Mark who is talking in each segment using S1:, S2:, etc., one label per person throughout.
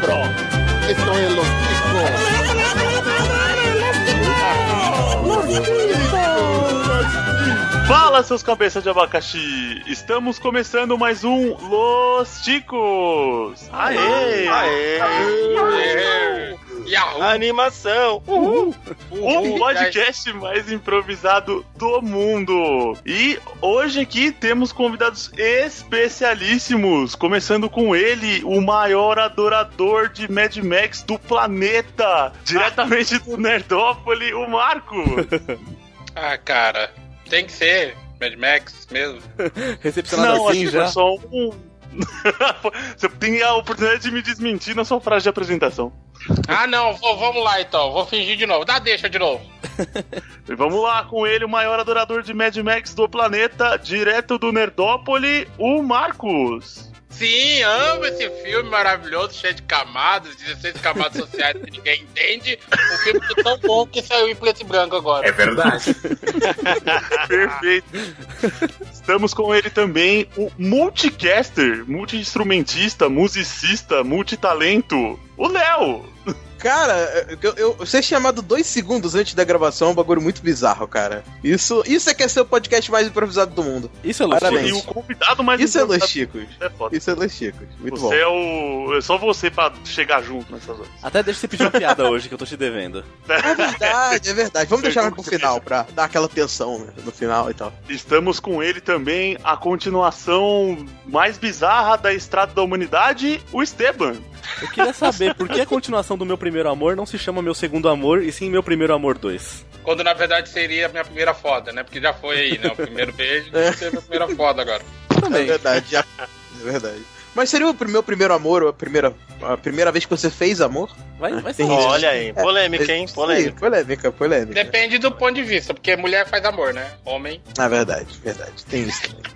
S1: cabrón. Esto es los
S2: Fala, seus cabeças de abacaxi! Estamos começando mais um Los Ticos! Aê!
S3: Aê! Aê!
S4: Yahoo!
S3: Animação! Uhul!
S2: O podcast mais improvisado do mundo! E hoje aqui temos convidados especialíssimos, começando com ele, o maior adorador de Mad Max do planeta, diretamente do Nerdópolis, o Marco!
S4: Ah, cara, tem que ser Mad Max mesmo.
S5: Recepcionado
S2: Não,
S5: assim
S2: acho que
S5: já.
S2: foi só um. Você tem a oportunidade de me desmentir na sua frase de apresentação.
S4: Ah, não, vou- vamos lá então, vou fingir de novo. Dá deixa de novo.
S2: E vamos lá com ele, o maior adorador de Mad Max do planeta, direto do Nerdópolis, o Marcos.
S4: Sim, amo esse filme maravilhoso, cheio de camadas, 16 camadas sociais que ninguém entende. O filme é tão bom que saiu em preto e branco agora.
S6: É verdade.
S2: Perfeito. Estamos com ele também, o multicaster, multi-instrumentista, musicista, multitalento, o Léo.
S7: Cara, eu, eu, eu ser chamado dois segundos antes da gravação é um bagulho muito bizarro, cara. Isso, isso é que é ser o podcast mais improvisado do mundo.
S5: Isso é
S7: Parabéns.
S2: E o convidado mais
S7: Isso é Los
S2: improvisado-
S7: Chicos.
S2: É foda.
S7: Isso é Los Chicos. Muito
S2: você
S7: bom.
S2: é o. É só você pra chegar junto nessas horas.
S5: Até deixa você pedir uma piada hoje que eu tô te devendo.
S7: É verdade, é verdade. Vamos deixar mais pro
S2: Você
S7: final, pra dar aquela tensão né, no final e tal.
S2: Estamos com ele também, a continuação mais bizarra da Estrada da Humanidade, o Esteban.
S5: Eu queria saber por que a continuação do meu primeiro amor não se chama meu segundo amor e sim meu primeiro amor 2.
S4: Quando na verdade seria a minha primeira foda, né? Porque já foi aí, né? O primeiro beijo, vai ser a minha primeira foda agora.
S7: É
S5: Também.
S7: verdade, já- é verdade. Mas seria o meu primeiro amor, ou a primeira, a primeira vez que você fez amor?
S5: Vai, vai ser.
S3: Olha aí, polêmica, hein?
S7: Sim,
S3: Polêmica.
S7: polêmica, polêmica.
S4: Depende do ponto de vista, porque mulher faz amor, né? Homem.
S7: É verdade, verdade. Tem isso também.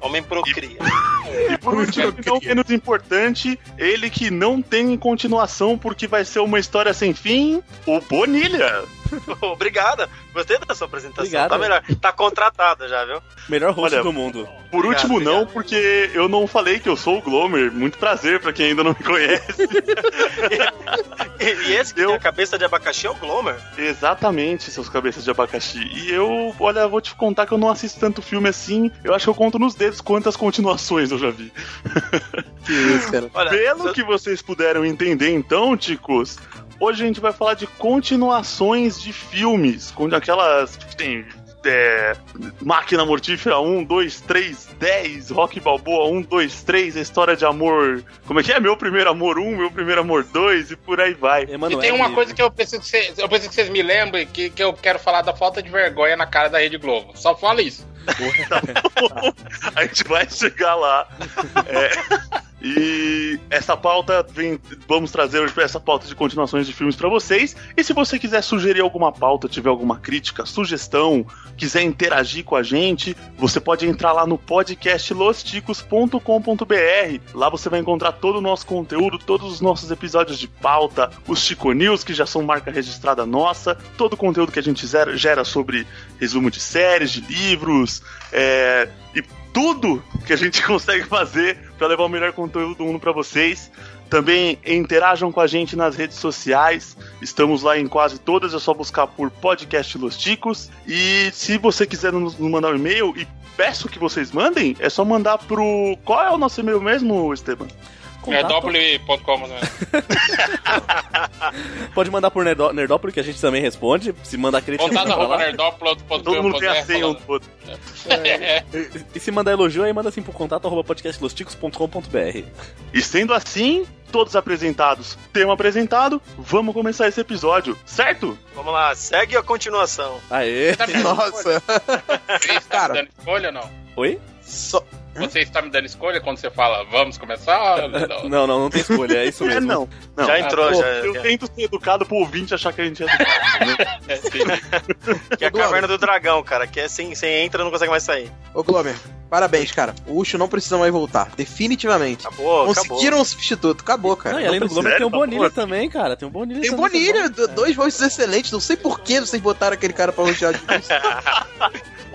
S3: Homem procria.
S2: E por último, não menos importante, ele que não tem continuação porque vai ser uma história sem fim, o Bonilha.
S3: Obrigada. Gostei da sua apresentação.
S5: Obrigado.
S3: Tá melhor. Tá contratada já, viu?
S5: Melhor rosto
S2: Olha,
S5: do mundo.
S2: Por
S3: Obrigado,
S2: último, não,
S3: obrigado.
S2: porque eu não falei que eu sou o Glomer. Muito prazer pra quem ainda não me conhece.
S3: E, e esse que
S2: Eu-
S3: tem a cabeça de abacaxi é o Glomer.
S2: Exatamente, seus cabeças de abacaxi. E eu, olha, vou te contar que eu não assisto tanto filme assim. Eu acho que eu conto nos dedos quantas continuações eu já vi.
S7: Que isso, cara.
S3: Olha,
S2: Pelo
S3: eu-
S2: que vocês puderam entender, então, ticos, hoje a gente vai falar de continuações de filmes, com aquelas que tem. é, Máquina Mortífera 1, 2, 3, 10, Rock Balboa 1, 2, 3, a história de amor. Como é que é? Meu primeiro amor 1, meu primeiro amor 2 e por aí vai.
S5: Emanuel,
S4: e tem uma coisa que eu preciso que vocês, eu preciso que vocês me lembrem, que, que eu quero falar da falta de vergonha na cara da Rede Globo. Só fala isso.
S2: a gente vai chegar lá. É, e essa pauta vem. Vamos trazer hoje essa pauta de continuações de filmes pra vocês. E se você quiser sugerir alguma pauta, tiver alguma crítica, sugestão, quiser interagir com a gente, você pode entrar lá no podcast losticos.com.br. Lá você vai encontrar todo o nosso conteúdo, todos os nossos episódios de pauta, os Chico News, que já são marca registrada nossa, todo o conteúdo que a gente gera sobre resumo de séries, de livros, é, e tudo que a gente consegue fazer para levar o melhor conteúdo do mundo para vocês. Também interajam com a gente nas redes sociais. Estamos lá em quase todas, é só buscar por Podcast Los Ticos. E se você quiser nos mandar um e-mail, e peço que vocês mandem, é só mandar pro. Qual é o nosso e-mail mesmo, Esteban?
S4: É
S5: Contato-
S4: w.com. Né?
S5: Pode mandar por Nerdo- Nerdópolis que a gente também responde. Se mandar crítica,
S4: Contato
S5: manda
S4: arroba.
S2: Todo mundo tem a senha um do outro.
S5: E se mandar elogio, aí manda assim pro contato arroba podcastlosticos.com.br.
S2: E sendo assim, todos apresentados, tema apresentado, vamos começar esse episódio, certo?
S3: Vamos lá, segue a continuação.
S5: Aê!
S4: Tá
S7: Nossa.
S4: Você está
S7: Cara.
S4: escolha ou não?
S5: Oi?
S7: Só...
S4: Você está me dando escolha quando você fala vamos começar? Não.
S5: Não, não, não tem escolha, é isso
S2: É,
S5: mesmo.
S2: não. não.
S3: já entrou,
S2: Pô,
S3: já.
S2: eu
S3: é-
S2: tento ser educado pro ouvinte achar que a gente é educado.
S4: É, entendi.
S3: Que é a caverna do dragão, cara. Que é sem, sem entra, não consegue mais sair.
S7: Ô, Glomer, Parabéns, cara. O Ucho não precisa mais voltar. Definitivamente.
S3: Acabou, acabou.
S7: Conseguiram um substituto. Acabou, cara.
S5: Não, e além do. Glomer tem o
S2: Sério?
S5: Bonilha também, cara. Tem o Bonilha
S7: Tem o Bonilha, dois rostos excelentes. Não sei por que vocês botaram aquele cara pra rostear de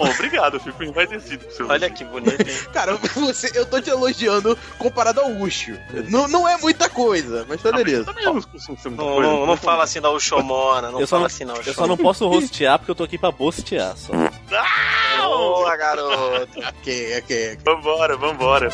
S2: obrigado, eu fico envaidecido com seu
S3: Olha que bonito, hein?
S7: Cara, você, eu tô te elogiando comparado ao Ucho. Não, não é muita coisa, mas tá beleza.
S2: Também não coisa.
S3: não fala assim da Uxomona, não
S5: Eu só
S3: fala
S5: não-
S3: assim não.
S5: Eu só não posso rostear porque eu tô aqui pra bostear só.
S3: Boa, garoto.
S7: Ok, ok.
S2: Vambora, vambora.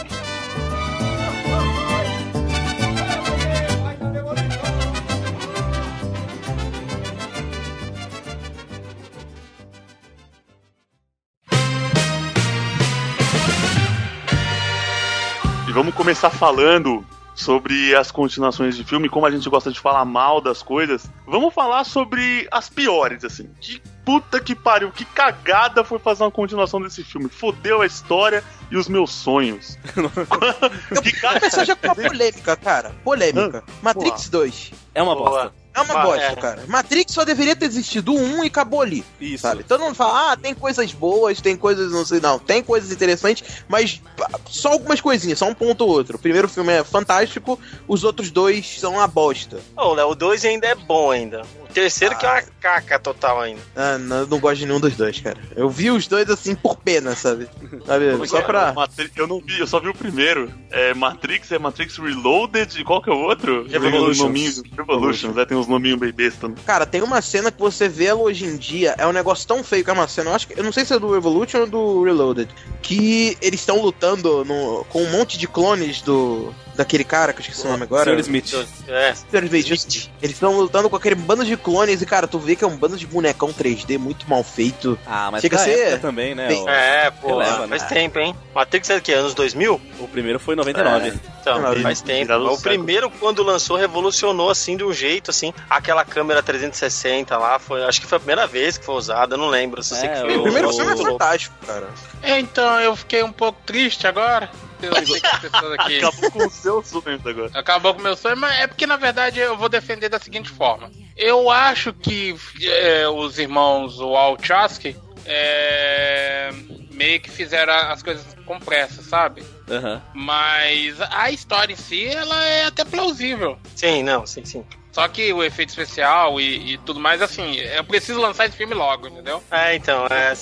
S2: Vamos começar falando sobre as continuações de filme, como a gente gosta de falar mal das coisas. Vamos falar sobre as piores, assim. Que puta que pariu, que cagada foi fazer uma continuação desse filme. Fodeu a história e os meus sonhos. que cara...
S7: já com uma polêmica, cara. Polêmica. Matrix 2.
S5: É uma
S3: Boa.
S7: É uma
S3: Ah,
S7: bosta,
S3: é.
S7: cara. Matrix só deveria ter existido um e acabou ali.
S5: Isso.
S7: Sabe? Todo mundo fala, ah, tem coisas boas, tem coisas, não sei, não, tem coisas interessantes, mas só algumas coisinhas, só um ponto ou outro. O primeiro filme é fantástico, os outros dois são uma bosta.
S3: Ô, Léo, o 2 ainda é bom ainda. O terceiro que é uma caca total ainda.
S7: Ah, não, eu não gosto de nenhum dos dois, cara. Eu vi os dois assim por pena, sabe? Sabe? Só pra.
S2: Matri- Eu não vi, eu só vi o primeiro. É Matrix, é Matrix Reloaded, e qual que é o outro?
S5: Revolutions.
S2: Tem uns nominhos- Revolutions, é, tem uns nominhos bem besta. né?
S7: Cara, tem uma cena que você vê ela hoje em dia, é um negócio tão feio que é uma cena, eu acho que. Eu não sei se é do Revolution ou do Reloaded. Que eles estão lutando no- com um monte de clones do. Daquele cara, que eu esqueci o nome agora.
S5: Sr. Smith.
S3: É,
S7: Sr. Smith. Eles estão lutando com aquele bando de clones e, cara, tu vê que é um bando de bonecão 3D muito mal feito.
S5: Ah, mas
S7: Chega a ser-
S5: época também, né?
S3: É pô,
S5: Releva,
S3: faz
S5: né?
S3: tempo, hein? Matrix é o quê? Anos 2000?
S5: o primeiro foi em 99.
S3: Então,
S7: Ah,
S3: faz tempo. O
S2: século.
S3: primeiro, quando lançou, revolucionou assim de um jeito, assim. Aquela câmera 360 lá, foi, acho que foi a primeira vez que foi usada, eu não lembro. Se você
S5: É,
S3: que
S5: o.
S7: O primeiro filme é fantástico, cara.
S4: É, então eu fiquei um pouco triste agora. Eu sei que as pessoas aqui.
S2: Acabou com os seus sonhos agora.
S4: Acabou com o meu sonho, mas é porque na verdade eu vou defender da seguinte forma. Eu acho que é, os irmãos Wachowski é, meio que fizeram as coisas com pressa, sabe?
S5: Aham.
S4: Mas a história em si, ela é até plausível.
S3: Sim, não, sim, sim.
S4: Só que o efeito especial e, e tudo mais, assim, eu preciso lançar esse filme logo, entendeu?
S3: É, então, é.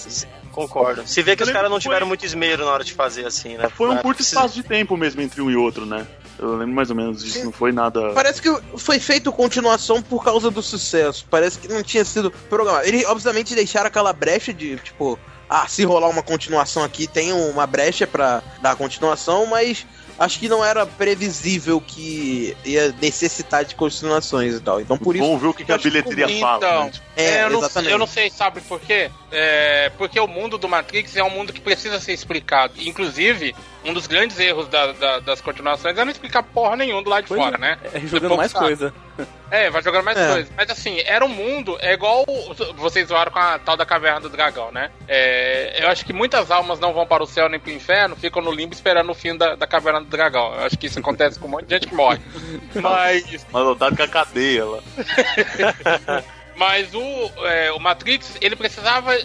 S3: Concordo. Se vê que
S2: Eu
S3: os caras não tiveram
S2: foi-
S3: muito esmero na hora de fazer assim, né?
S2: Foi um curto
S3: precisa-
S2: espaço de tempo mesmo entre um e outro, né? Eu lembro mais ou menos disso, não foi nada.
S7: Parece que foi feito continuação por causa do sucesso. Parece que não tinha sido programado. Eles, obviamente, deixaram aquela brecha de, tipo, ah, se rolar uma continuação aqui, tem uma brecha pra dar continuação, mas acho que não era previsível que ia necessitar de continuações e tal. Então, por isso.
S2: Vamos ver o que, que a
S7: acho que
S2: bilheteria
S4: Então,
S2: fala. né?
S7: É,
S4: eu, não,
S7: exatamente.
S4: eu não sei, sabe por quê? É, porque o mundo do Matrix é um mundo que precisa ser explicado. Inclusive, um dos grandes erros da- da- das continuações é não explicar porra nenhum do lado de
S5: Pois
S4: fora,
S5: é.
S4: né?
S5: É jogando mais
S4: sabe.
S5: coisa.
S4: É, vai jogando mais
S7: É.
S4: coisas. Mas assim, era um mundo, é igual vocês zoaram com a tal da caverna do dragão, né? É, eu acho que muitas almas não vão para o céu nem para o inferno, ficam no limbo esperando o fim da, da caverna do dragão. Eu acho que isso acontece com um monte de gente que morre. Mas
S2: Mas lotado com a cadeia lá.
S4: Mas o, é, o Matrix, ele precisava.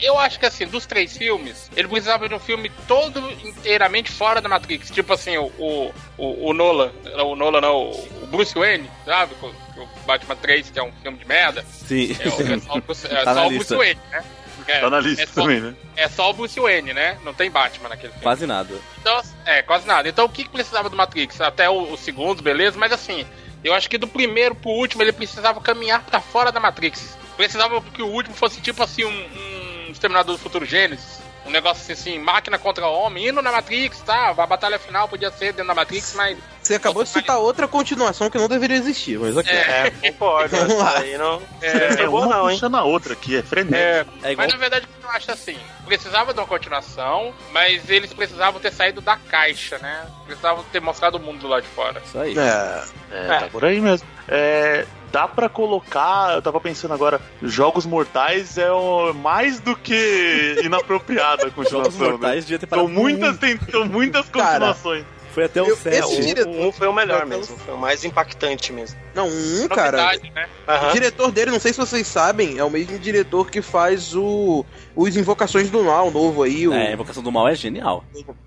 S4: Eu acho que assim, dos três filmes, ele precisava de um filme todo inteiramente fora da Matrix. Tipo assim, o, o, o, o Nolan, o Nolan não, o Bruce Wayne, sabe? O, o Batman 3, que é um filme de merda.
S5: Sim.
S4: É, é só, o Bruce, é
S5: Tá
S4: só o
S5: lista.
S4: Bruce Wayne, né? É,
S2: Tá na lista
S4: é só,
S2: também, né?
S4: É só o Bruce Wayne, né? Não tem Batman naquele filme.
S5: Quase nada.
S4: Então, é, quase nada. Então, o que, que precisava do Matrix? Até o, o segundo, beleza, mas assim, eu acho que do primeiro pro último ele precisava caminhar pra fora da Matrix. Precisava que o último fosse tipo assim, um, um Exterminador do Futuro Gênesis. Um negócio assim, assim, máquina contra homem, indo na Matrix, tá? A batalha final podia ser dentro da Matrix, mas.
S7: Você acabou de citar outra continuação que não deveria existir, mas ok.
S4: É,
S3: É, concordo.
S7: Vamos lá.
S3: aí não.
S2: É,
S3: É bom
S2: uma
S3: não, hein?
S2: puxando a outra aqui, é frenético.
S4: é,
S5: É igual.
S4: Mas na verdade eu acho assim, precisava de uma continuação, mas eles precisavam ter saído da caixa, né? Precisavam ter mostrado o mundo do lado de fora.
S5: Isso aí.
S7: É.
S2: É, tá por aí mesmo. É, dá pra colocar, eu tava pensando agora, Jogos Mortais é o- mais do que inapropriada a
S5: Jogos
S2: continuação. né?
S5: Mortais devia ter parado
S2: muitas, tem, são muitas
S7: Cara,
S2: continuações.
S5: Foi até o
S7: Eu-
S5: 7.
S3: É,
S7: esse
S3: o,
S7: diretor-
S3: o um foi o melhor mesmo. Foi o mais impactante mesmo.
S7: Não, um, cara.
S4: Novidade, né?
S7: O
S3: Aham.
S7: diretor dele, não sei se vocês sabem, é o mesmo diretor que faz o os Invocações do Mal novo aí, o
S5: É, a Invocação do Mal é genial.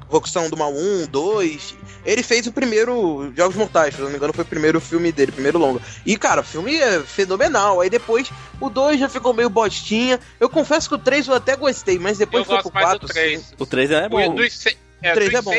S7: Invocação do Mal 1, 2. Ele fez o primeiro Jogos Mortais, se não me engano, foi o primeiro filme dele, primeiro longa. E, cara, o filme é fenomenal. Aí depois o 2 já ficou meio bostinha. Eu confesso que o 3 eu até gostei, mas depois
S4: Eu
S7: foi
S4: gosto
S7: pro
S4: mais
S7: 4.
S4: do 3.
S5: O 3 é
S4: O
S5: bom.
S4: se- é,
S7: Três
S4: dos
S7: é bom.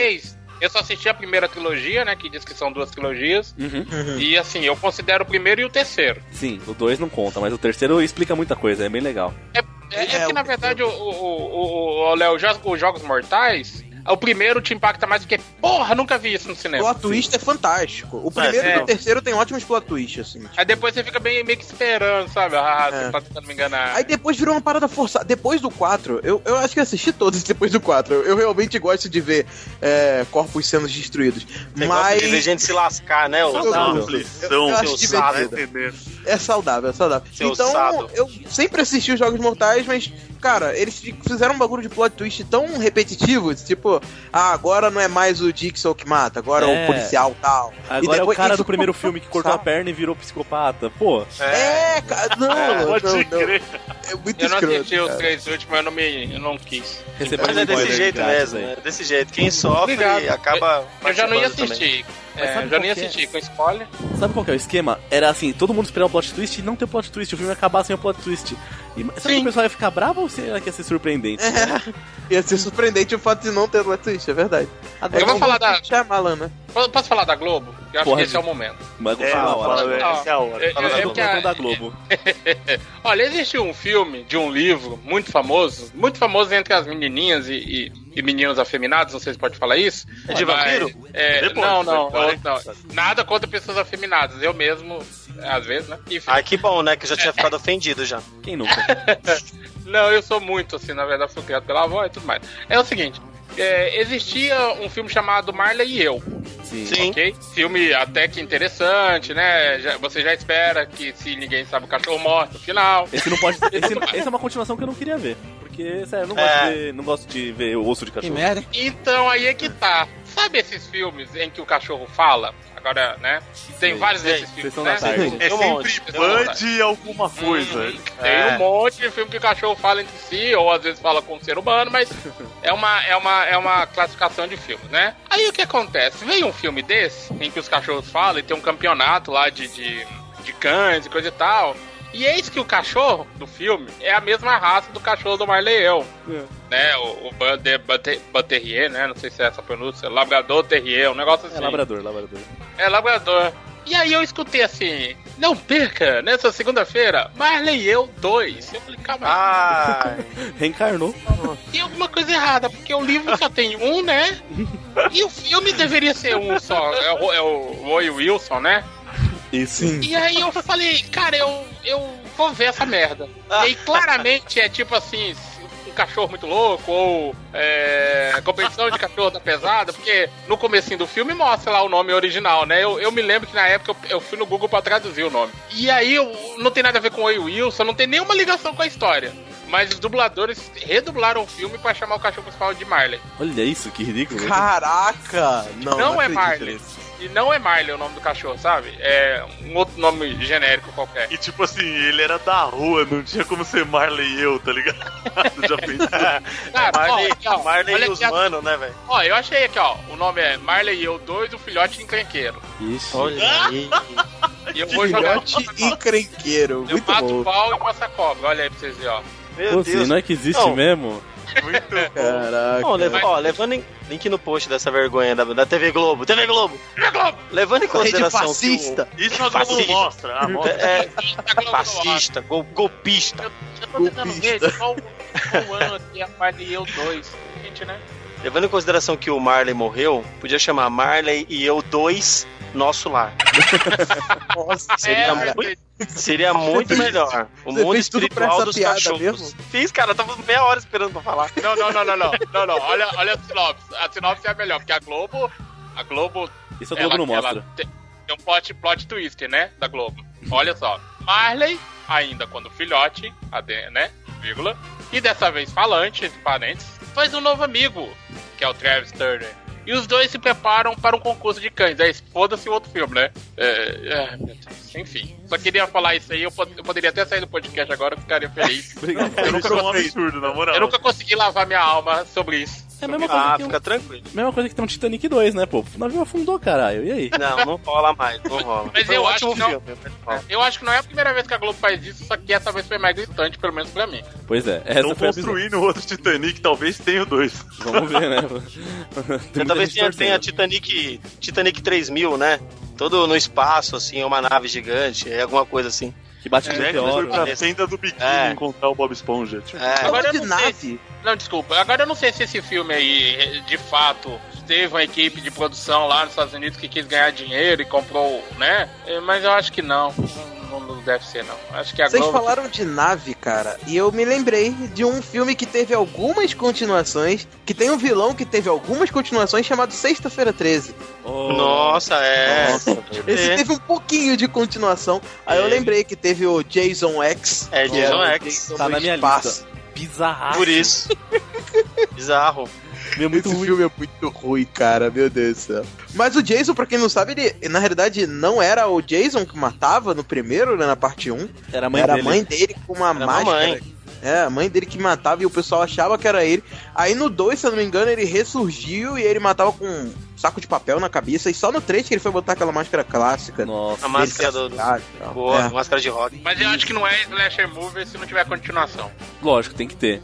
S4: Eu só assisti a primeira trilogia, né? Que diz que são duas trilogias.
S5: Uhum.
S7: Uhum.
S4: E assim, eu considero o primeiro e o terceiro.
S5: Sim, o 2 não conta, mas o terceiro explica muita coisa, é bem legal.
S4: É, é,
S7: É,
S4: que
S7: o-
S4: na verdade, o, o, o, o Léo, já- os Jogos Mortais, o primeiro te impacta mais porque, porra, nunca vi isso no
S7: O
S4: cinema.
S7: plot twist é fantástico. O primeiro
S4: é.
S7: e o terceiro tem ótimos plot twists, assim.
S4: Aí depois você fica bem, meio que esperando, sabe? Ah,
S7: É.
S4: você tá tentando me enganar.
S7: Aí depois virou uma parada forçada. Depois do 4, eu, eu acho que eu assisti todos depois do 4. Eu, eu realmente gosto de ver é, corpos sendo destruídos.
S3: Você gosta
S7: Mas
S3: de ver gente se lascar, né?
S7: Eu- eu- acho
S3: divertido.
S7: é saudável, é saudável.
S3: Seu
S7: então,
S3: sado.
S7: eu sempre assisti os Jogos Mortais, mas, cara, eles fi- fizeram um bagulho de plot twist tão repetitivo, tipo, ah, agora não é mais o Dixon que mata, agora é
S5: É.
S7: o policial tal.
S5: Agora
S7: E depois-
S5: é o cara do primeiro filme que cortou a
S7: saco.
S5: perna e virou psicopata. Pô,
S7: É, cara, não,
S2: Pode
S7: não, não.
S2: crer.
S7: É muito
S4: Eu não
S7: escroto,
S4: assisti os três últimos, eu não, me, eu não quis.
S5: recebeu
S3: Mas é desse
S5: spoiler
S3: jeito mesmo, é desse jeito. Quem sofre
S4: Obrigado.
S3: acaba.
S4: Eu já não ia assistir.
S5: Mas
S4: É,
S5: sabe
S4: já não ia
S5: qual que é?
S4: assistir com spoiler.
S5: Sabe qual que é o esquema? Era assim, todo mundo esperava o plot twist e não ter plot twist. O filme acabar sem o plot twist. E, será que o pessoal ia ficar bravo ou será que ia ser surpreendente?
S7: É, ia ser surpreendente o fato de não ter plot twist, é verdade.
S5: Agora,
S4: Eu vou falar da-
S7: Shyamalan, né?
S4: Posso falar da Globo? Eu acho
S5: Porra,
S4: que esse é o momento.
S5: Mas
S2: É,
S5: fala hora.
S2: fala,
S4: Não,
S2: essa é a hora.
S4: é-
S2: Fala
S4: é-
S2: da
S4: é
S5: Então da Globo.
S4: Olha, existe um filme de um livro muito famoso, muito famoso entre as menininhas e, e- e meninos afeminados, não sei se pode falar isso.
S3: É de vampiro?
S4: é,
S2: Depois,
S4: não, não,
S2: depois.
S4: não, Nada contra pessoas afeminadas. Eu mesmo, às vezes, né? Enfim.
S3: Ai, que bom, né? Que eu já tinha ficado ofendido já.
S5: Quem nunca?
S4: Não, eu sou muito, assim, na verdade, fui criado pela avó e tudo mais. É o seguinte. é, existia um filme chamado Marley e Eu,
S5: Sim.
S3: Sim.
S4: ok? Filme até que interessante, né? Já- você já espera que se ninguém sabe o cachorro morre no final.
S5: Esse não pode. Esse, esse é uma continuação que eu não queria ver. Porque, sério, eu não,
S3: É.
S5: gosto, de ver, não gosto de ver o osso de
S6: Que
S5: cachorro.
S6: merda.
S4: Então aí é que tá. Sabe esses filmes em que o cachorro fala? Agora, né? Tem
S5: Sei,
S4: vários
S3: sei.
S4: desses filmes, né?
S2: É
S3: Tem um monte,
S2: sempre
S3: tem um.
S2: Bud alguma coisa.
S4: Hum, Tem
S3: É.
S4: um monte de filme que o cachorro fala entre si, ou às vezes fala com o ser humano, mas é uma, é uma, é uma classificação de filmes, né? Aí o que acontece? Vem um filme desse, em que os cachorros falam e tem um campeonato lá de, de, de cães e coisa e tal. E eis que o cachorro do filme é a mesma raça do cachorro do Marley e eu. Né? O, o Butter, Butterrier, né? Não sei se é essa pronúncia. Labrador Terrier, um negócio assim.
S5: É labrador, labrador.
S4: É labrador. E aí eu escutei assim, não perca, nessa segunda-feira, Marley e eu 2. Eu falei, calma, aí,
S3: Ah,
S5: Reencarnou.
S4: tem alguma coisa errada, porque o livro só tem um, né? E o filme deveria ser um só. É o, é o Roy Wilson, né?
S5: Isso.
S4: E aí eu falei, cara, eu, eu vou ver essa merda. E aí claramente é tipo assim, um cachorro muito louco, ou é, competição de cachorro da pesada, porque no comecinho do filme mostra lá o nome original, né? Eu, eu me lembro que na época eu, eu fui no Google pra traduzir o nome. E aí eu, não tem nada a ver com o Oi Wilson, não tem nenhuma ligação com a história. Mas os dubladores redublaram o filme pra chamar o cachorro principal de Marley.
S5: Olha isso, que ridículo.
S7: Caraca! Não,
S4: Não, é
S7: acredito
S4: Marley. E não é Marley o nome do cachorro, sabe? É um outro nome genérico qualquer.
S2: E tipo assim, ele era da rua, não tinha como ser Marley e eu, tá ligado? Já pensou?
S4: Cara,
S3: Marley,
S4: ó, aqui, ó,
S3: Marley
S4: olha
S3: e os
S4: aqui, ó.
S3: mano, né, velho?
S4: Ó, eu achei aqui, ó. O nome é Marley e eu 2, o filhote encrenqueiro.
S5: Ixi.
S3: Olha aí.
S4: E eu vou jogar.
S7: Filhote encrenqueiro.
S4: Eu
S7: Muito
S4: mato
S7: bom.
S4: o pau e mostro a cobra. Olha aí pra vocês verem, ó.
S3: Meu
S5: Pô,
S3: Deus.
S5: é que existe
S3: Não.
S5: mesmo?
S2: Muito bom.
S7: Caraca.
S4: Mas-
S3: ó, levando em, link no post dessa vergonha da, da TV Globo. TV Globo! Levando em
S7: Rede
S3: consideração que o-
S7: fascista.
S2: Isso a Globo
S3: Fascista.
S2: mostra. Ah, mostra.
S3: É,
S4: Globo ar.
S3: fascista, gol- golpista.
S4: Eu tô tentando ver de qual, qual ano aqui é Marley e eu 2. Gente, né?
S3: Levando em consideração que o Marley morreu, podia chamar Marley e eu dois nosso lar.
S7: Nossa,
S3: Seria
S4: é,
S3: muito-. Seria muito melhor. O
S7: Você
S3: mundo espiritual dos cachorros.
S7: mesmo?
S3: Fiz, cara, eu tava meia hora esperando pra falar.
S4: Não, não, não, não, não. Não, não. Olha, olha a sinopse. A sinopse é a melhor, porque a Globo. A Globo.
S5: Isso a Globo não
S4: ela
S5: mostra.
S4: tem, tem um plot, plot twist, né? Da Globo. Olha só. Marley, ainda quando filhote, né? Vírgula. E dessa vez falante, entre parênteses, faz um novo amigo, que é o Travis Turner. e os dois se preparam para um concurso de cães. Aí foda-se o outro filme, né? É, é. Enfim, só queria falar isso aí. Eu, pod- eu poderia até sair do podcast agora, eu ficaria feliz.
S5: Obrigado.
S2: Eu nunca
S4: é um
S2: absurdo, na moral.
S4: Eu nunca consegui lavar minha alma sobre isso.
S5: É a mesma coisa,
S3: Ah,
S5: que um,
S3: fica tranquilo.
S5: mesma coisa que tem um Titanic 2, né, pô? O navio afundou, caralho. E aí?
S3: Não, não rola mais, não rola.
S4: Mas eu
S3: um
S4: acho que não-
S3: filme.
S4: Eu acho que não é a primeira vez que a Globo faz isso, só que essa vez foi mais gritante, pelo menos pra mim.
S5: Pois é, essa
S2: Estão construindo outro Titanic, talvez tenha o dois.
S5: Vamos ver, né?
S3: Talvez tenha, tenha. Titanic, Titanic 3000, né? Todo no espaço, assim, uma nave gigante, é alguma coisa assim.
S5: Que bate
S3: É,
S5: no
S2: Foi
S5: meteoro.
S3: depois
S2: pra tenda do biquíni
S3: É.
S2: encontrar o Bob Esponja. Tipo,
S3: É,
S4: Agora eu não sei Não, desculpa. Agora eu não sei se esse filme aí, de fato, teve uma equipe de produção lá nos Estados Unidos que quis ganhar dinheiro e comprou, né? É, Mas eu acho que não. Não, não deve ser, não. Acho que a
S7: Vocês
S4: Globo...
S7: falaram de nave, cara, e eu me lembrei de um filme que teve algumas continuações, que tem um vilão que teve algumas continuações chamado Sexta-feira 13.
S5: Oh,
S3: Nossa, é.
S7: Esse
S3: É.
S7: teve um pouquinho de continuação. Aí eu
S3: É.
S7: lembrei que teve o Jason X.
S3: É,
S7: que
S3: Jason X.
S7: Jason
S5: Tá
S7: do
S5: na minha
S7: espaço.
S5: lista. Bizarraço.
S3: Por isso. Bizarro.
S5: Meu, muito
S7: Esse
S5: ruim.
S7: filme é muito ruim, cara, meu Deus do céu. Mas o Jason, pra quem não sabe, ele na realidade não era o Jason que matava no primeiro, né, na parte 1.
S5: Era a mãe
S7: era
S5: dele.
S7: a mãe dele com uma
S3: Era
S7: máscara.
S3: mamãe.
S7: É, a mãe dele que matava e o pessoal achava que era ele. Aí no 2, se eu não me engano, ele ressurgiu e ele matava com um saco de papel na cabeça. E só no 3 que ele foi botar aquela máscara clássica.
S5: Nossa.
S3: A máscara do. Boa,
S7: É.
S3: máscara de rock.
S4: Mas eu acho que não é slasher movie se não tiver continuação.
S5: Lógico, tem que ter.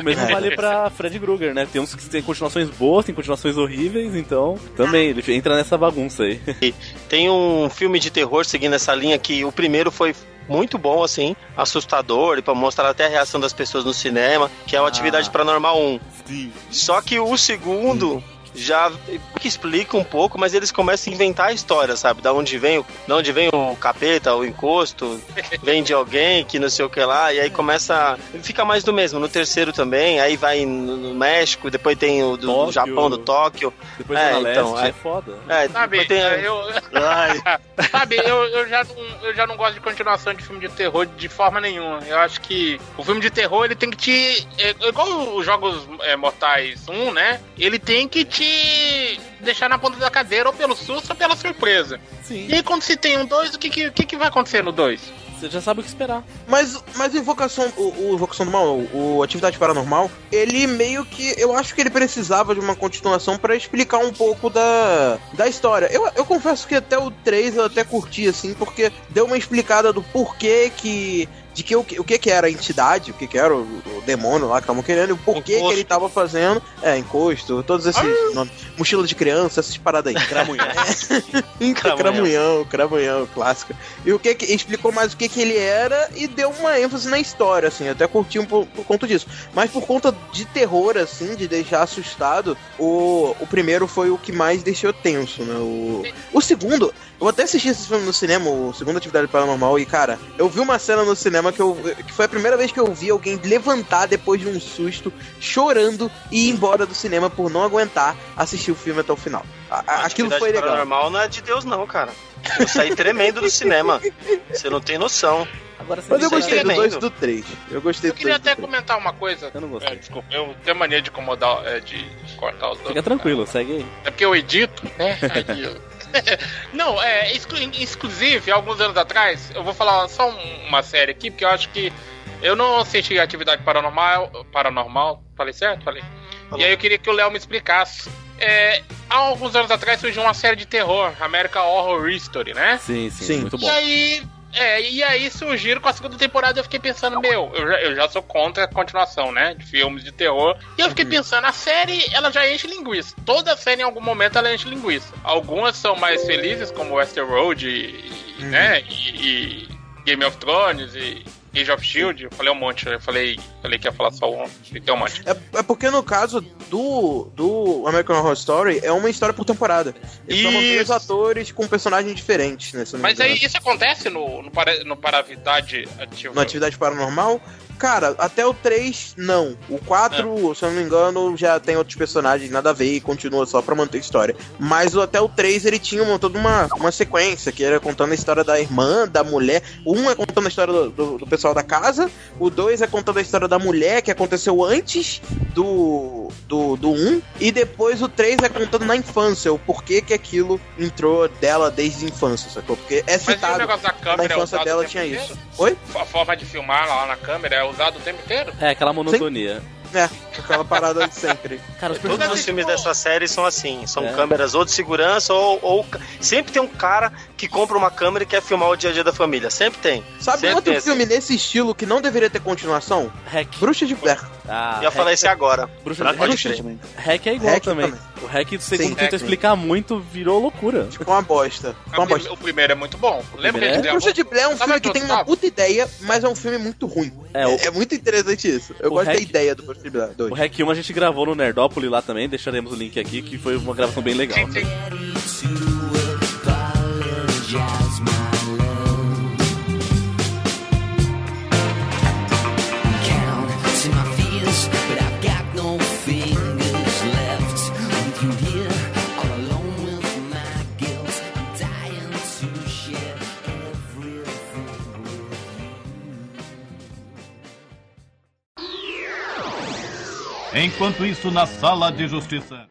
S5: O mesmo
S7: É.
S5: vale pra Fred Krueger, né? Tem uns que tem continuações boas, tem continuações horríveis, então também ele entra nessa bagunça aí.
S3: Tem um filme de terror seguindo essa linha que o primeiro foi muito bom, assim, assustador, e pra mostrar até a reação das pessoas no cinema, que é o
S5: Ah.
S3: Atividade Paranormal 1.
S5: Sim.
S3: Só que o segundo já que explica um pouco, mas eles começam a inventar a história, sabe? Da onde vem, o- da onde vem o capeta, o encosto, vem de alguém que não sei o que lá, e aí começa. Fica mais do mesmo. No terceiro também, aí vai no, no México, depois tem o do. Japão, do Tóquio.
S5: Depois
S3: É, então,
S5: é
S3: é-
S5: foda.
S3: É,
S4: Sabe,
S3: tem.
S4: eu,
S3: Ai,
S4: sabe eu, eu, já não, eu já não gosto de continuação de filme de terror de forma nenhuma. Eu acho que o filme de terror ele tem que te. É, igual os Jogos é, Mortais 1, né? Ele tem que te deixar na ponta da cadeira ou pelo susto ou pela surpresa.
S5: Sim.
S4: E aí quando se tem um 2, o que, que, o que, que vai acontecer no 2?
S5: Você já sabe o que esperar.
S7: Mas, mas o Invocação, o, o Invocação do Mal, o, o Atividade Paranormal, ele meio que. Eu acho que ele precisava de uma continuação pra explicar um pouco da, da história. Eu, eu confesso que até o 3 eu até curti, assim, porque deu uma explicada do porquê que. De que o, que- o que que era a entidade, o que que era o, o demônio lá que estavam querendo, e o porquê que ele tava fazendo. É, encosto, todos esses nomes. Mochila de criança, essas paradas aí.
S5: Cramunhão.
S7: Cramunhão, cramunhão, cramunhão, clássica. E o que que explicou mais o que que ele era e deu uma ênfase na história, assim. Eu até curti um por, por conta disso. Mas por conta de terror, assim, de deixar assustado, o, o primeiro foi o que mais deixou tenso, né? O, o segundo, eu até assisti esse filme no cinema, o segundo Atividade Paranormal, e cara, eu vi uma cena no cinema que, eu, que foi a primeira vez que eu vi alguém levantar depois de um susto, chorando e ir embora do cinema por não aguentar assistir o filme até o final. A- a- aquilo
S3: Atividade
S7: foi legal.
S3: Paranormal não é de Deus, não, cara. Eu saí tremendo do cinema. Você não tem noção.
S5: Agora você
S7: Mas eu gostei do
S3: tremendo.
S7: 2 e do 3. Eu gostei
S4: Eu queria
S7: 2
S4: até comentar uma coisa.
S5: Eu não gostei.
S4: É, desculpa, eu tenho mania de incomodar, é, de cortar os
S5: Fica tranquilo, segue aí.
S4: É porque eu edito, né? Aí eu- Não, é, exclu inclusive, alguns anos atrás, eu vou falar só um- uma série aqui, porque eu acho que eu não assisti Atividade Paranormal, Paranormal, falei certo? Falei. E aí eu queria que o Léo me explicasse. É, há alguns anos atrás surgiu uma série de terror, American Horror History, né?
S5: Sim, sim,
S7: Sim.
S5: muito bom.
S4: E aí, é, e aí surgiram com a segunda temporada, eu fiquei pensando, meu, eu já, eu já sou contra a continuação, né? De filmes de terror. E eu fiquei pensando, a série, ela já enche linguiça. Toda série, em algum momento, ela enche linguiça. Algumas são mais felizes, como Westworld e, e, né? E, e Game of Thrones e Age of Shield. Eu falei um monte, eu falei, falei que ia falar só um, e tem um monte.
S7: É, é porque no caso do, do American Horror Story, é uma história por temporada. Eles chamam dois atores com personagens diferentes, né?
S4: Mas aí isso acontece no, no, para, no Paravidade Ativa?
S7: Na atividade paranormal, Cara, até o 3, não. O 4, se eu não me engano, já tem outros personagens, nada a ver, e continua só pra manter a história. Mas até o 3, ele tinha uma, toda uma, uma sequência, que era contando a história da irmã, da mulher. O 1 é contando a história do, do- do pessoal da casa, o 2 é contando a história da mulher, que aconteceu antes do, do, do 1, e depois o 3 é contando na infância, o porquê que aquilo entrou dela desde a infância, sacou? Porque é
S4: Mas e o
S7: citado
S4: negócio da
S7: na
S4: câmera é
S7: infância dela tinha
S4: inteiro?
S7: isso. Oi?
S4: A forma de filmar lá na câmera é usado o tempo inteiro?
S5: É, aquela monotonia.
S7: É, aquela parada de sempre.
S5: Cara, os
S3: Todos os filmes dessa série são assim, são
S5: É.
S3: câmeras ou de segurança ou, ou sempre tem um cara que compra uma câmera e quer filmar o dia a dia da família, sempre tem.
S7: Sabe
S3: Sempre
S7: outro
S3: tem,
S7: filme nesse estilo que não deveria ter continuação?
S5: Hack.
S7: Bruxa de Blair.
S5: Ah,
S3: Ia falar esse agora.
S5: Bruxa de
S2: pode
S5: Hack. é igual
S7: Hack
S5: também.
S7: também.
S5: O Hack, você
S7: Sim,
S5: tenta
S4: Hack.
S5: explicar muito, virou loucura.
S7: Ficou uma bosta. Ficou uma
S4: O
S7: bosta.
S4: O primeiro é muito bom. Lembra gente
S5: é?
S4: gravou?
S7: Bruxa de Blair é um filme que tem uma puta ideia, mas é um filme muito ruim.
S5: É,
S7: É,
S5: o-
S7: é muito interessante isso. Eu
S5: o
S7: gosto da
S5: Hack-
S7: ideia do Bruxa de Blair 2.
S5: O Hack 1 a gente gravou no Nerdópolis lá também, deixaremos o link aqui, que foi uma gravação bem legal.
S4: Sim, sim.
S8: Enquanto isso, na sala de justiça.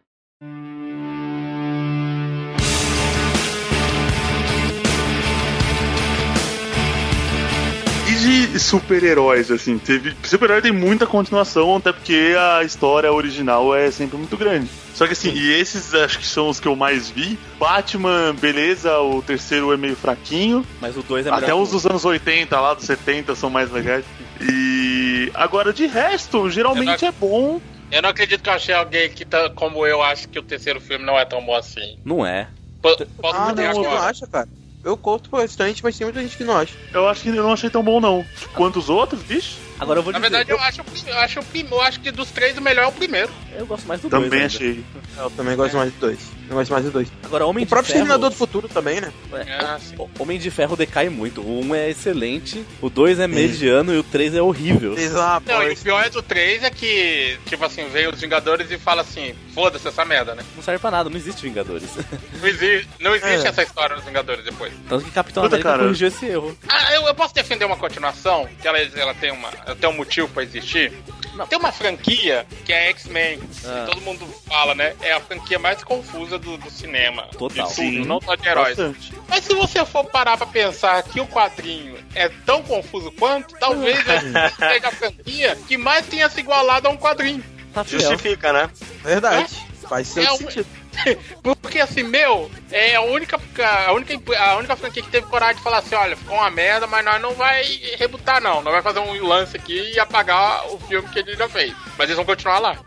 S2: E de super-heróis, assim, teve. Super-herói tem muita continuação, até porque a história original é sempre muito grande. Só que assim, e esses acho que são os que eu mais vi. Batman, beleza, o terceiro é meio fraquinho.
S5: Mas o 2 é.
S2: Até os dos anos 80 lá, dos 70 são mais legais. E agora de resto, geralmente é bom.
S4: Eu não acredito que eu achei alguém que, tá, como eu, acho que o terceiro filme não é tão bom assim.
S5: Não é.
S4: Po- Posso
S7: Ah, não, você não
S4: agora.
S7: acha, cara? Eu curto bastante, mas tem muita gente que não acha.
S2: Eu acho que eu não achei tão bom, não. Quanto os outros, bicho?
S5: Agora eu vou
S4: Na
S5: dizer.
S4: verdade, eu acho, eu acho o prim- eu acho que dos três o melhor é o primeiro.
S5: eu gosto mais do 2.
S2: Também achei.
S7: Eu também gosto mais de dois. Eu gosto mais de dois.
S5: Agora, Homem
S7: O
S5: de
S7: próprio
S5: Ferro.
S7: Exterminador do Futuro também, né?
S5: É,
S4: Ah,
S5: Homem de Ferro decai muito. O 1 é excelente, o 2 é mediano e o 3 é horrível.
S7: Uma
S4: Não, e o pior é do 3 é que, tipo assim, veio os Vingadores e fala assim, foda-se essa merda, né?
S5: Não serve pra nada, não existe Vingadores.
S4: Não existe, não existe
S7: É.
S4: essa história dos Vingadores depois.
S5: Tanto que Capitão
S2: Puta,
S5: América
S2: cara.
S5: corrigiu esse erro.
S4: Ah, eu, eu posso defender uma continuação, que ela, ela, tem, uma, ela tem um motivo pra existir.
S5: Não.
S4: Tem uma franquia que é X-Men,
S5: Ah.
S4: que todo mundo fala, né? É a franquia mais confusa do, do cinema.
S5: Total.
S4: De tudo, não só de heróis.
S2: Bastante.
S4: Mas se você for parar pra pensar que o quadrinho é tão confuso quanto, talvez essa seja a franquia que mais tenha se igualado a um quadrinho.
S5: Tá.
S3: Justifica, né?
S7: Verdade. Faz seu
S4: É um-
S7: sentido.
S4: Porque assim, meu, é a única, a única, a única franquia que teve coragem de falar assim, olha, ficou uma merda, mas nós não vai rebutar não, nós vai fazer um lance aqui e apagar o filme que ele já fez. Mas eles vão continuar lá.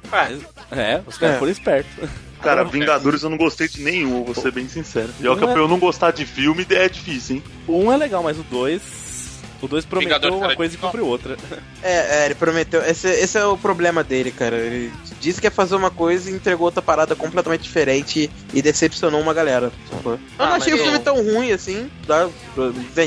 S5: É, os caras
S7: É.
S5: foram espertos.
S2: Cara, Vingadores eu não gostei de nenhum, vou ser bem sincero. E ó, que
S5: Não é-
S2: pra eu não gostar de filme é difícil, hein?
S5: O 1 é legal, mas o 2. O 2 prometeu
S4: Vingadores
S5: uma coisa e cumpriu outra.
S7: É, é, ele prometeu. Esse, esse é o problema dele, cara. Ele disse que ia fazer uma coisa e entregou outra parada completamente diferente e decepcionou uma galera. Eu
S3: Ah,
S7: não achei o filme
S3: eu-
S7: tão ruim assim. Tá?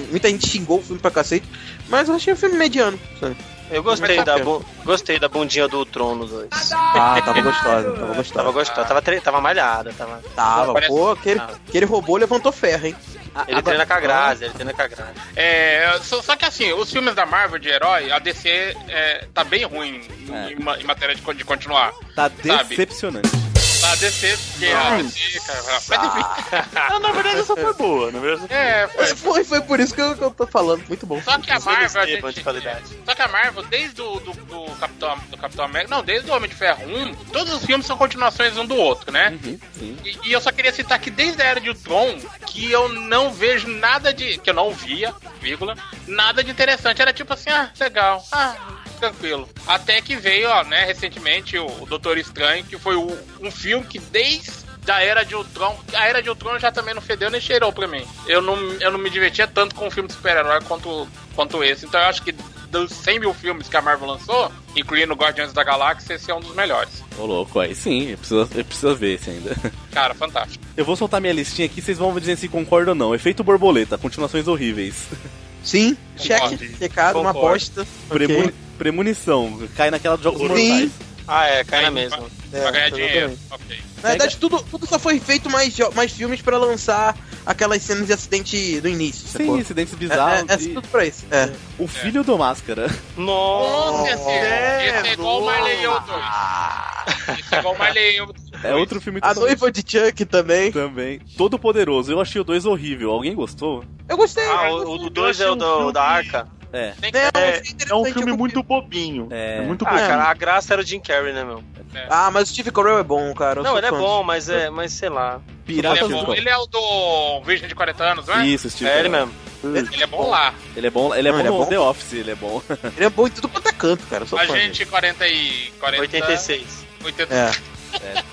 S7: Muita gente xingou o filme pra cacete. Mas eu achei o filme mediano. sabe?
S3: Eu gostei
S7: tá
S3: da, bu- gostei da bundinha do Trono 2.
S7: Ah, tava gostosa, tava
S3: Tava
S7: gostosa.
S3: gostosa, tava, tre- tava malhada, tava.
S7: Tava,
S4: Parece-
S7: pô, aquele, aquele robô levantou ferro, hein?
S3: Ele treina com a Grazi, ele treina com a Grazi.
S4: É, só, só que assim, os filmes da Marvel de herói, a DC é, tá bem ruim
S5: É.
S4: em, em matéria de, de continuar.
S5: Tá
S4: Sabe?
S5: decepcionante.
S4: Tá, a DC, porque a DC, cara, mas enfim.
S2: Ah, na verdade essa foi boa, na verdade.
S4: É, foi.
S7: Foi, foi por isso que eu, que eu tô falando. Muito bom.
S4: Só que a Marvel. A gente,
S3: de qualidade.
S4: Só que a Marvel, desde o do, do Capitão, do Capitão América, não, desde o Homem de Ferro 1, todos os filmes são continuações um do outro, né?
S5: Uhum, sim.
S4: E, e eu só queria citar que desde a Era de Ultron, que eu não vejo nada de. que eu não via, vírgula, nada de interessante. Era tipo assim, ah, legal, ah, tranquilo. Até que veio, ó, né, recentemente, o, o Doutor Estranho, que foi o- um filme que desde da Era de Ultron, a Era de Ultron já também não fedeu nem cheirou pra mim. Eu não, eu não me divertia tanto com um filme de super-herói quanto, quanto esse. Então eu acho que dos 100 mil filmes que a Marvel lançou, incluindo Guardiões da Galáxia, esse é um dos melhores.
S5: Ô louco, aí sim, eu preciso, eu preciso ver esse ainda.
S4: Cara, fantástico.
S5: Eu vou soltar minha listinha aqui, vocês vão dizer se concordam ou não. Efeito borboleta, continuações horríveis.
S7: Sim, cheque, checado, uma aposta.
S5: Premoni-
S7: ok.
S5: Premonição. Cai naquela de jogos
S7: Sim.
S5: mortais.
S3: Ah, é, cai na mesma.
S7: É,
S4: pra ganhar
S7: exatamente.
S4: dinheiro. Ok.
S7: Na verdade, tudo, tudo só foi feito mais, mais filmes pra lançar aquelas cenas de acidente do início.
S5: Sim,
S7: sacou?
S5: acidentes
S7: É,
S5: bizarros.
S7: é, é
S5: e
S7: tudo pra isso. É.
S5: O filho do Máscara.
S3: Nossa!
S4: Esse, esse é igual o Marley eu 2. Esse é igual o Marley eu 2.
S5: É outro filme
S7: A noiva de Chuck também.
S5: também. Todo poderoso. Eu achei o 2 horrível. Alguém gostou?
S7: Eu gostei.
S3: Ah,
S7: eu
S3: o,
S7: gostei.
S3: o 2 é o do, da arca.
S5: É.
S2: É, é um filme muito bobinho.
S5: É.
S2: É, muito
S3: Ah,
S2: bobinho.
S3: cara, a graça era o Jim Carrey, né, meu?
S7: Ah, mas o Steve Carell é bom, cara. eu
S3: Não, ele é
S7: fã.
S3: bom, mas é, mas sei lá.
S4: Ele
S5: Piratas
S4: é,
S5: do
S4: bom. ele é o do Virgem de 40 anos, não é?
S5: Isso, Steve.
S3: É ele mesmo.
S4: Ele é bom lá.
S5: Ele é bom, ele é
S7: Não,
S5: bom
S7: ele é
S5: no
S7: bom.
S5: The Office, ele é bom.
S7: Ele é bom em tudo quanto é canto, cara.
S4: A
S7: fã
S4: gente 40 e... 40,
S3: 86.
S4: 80...
S7: dele. É.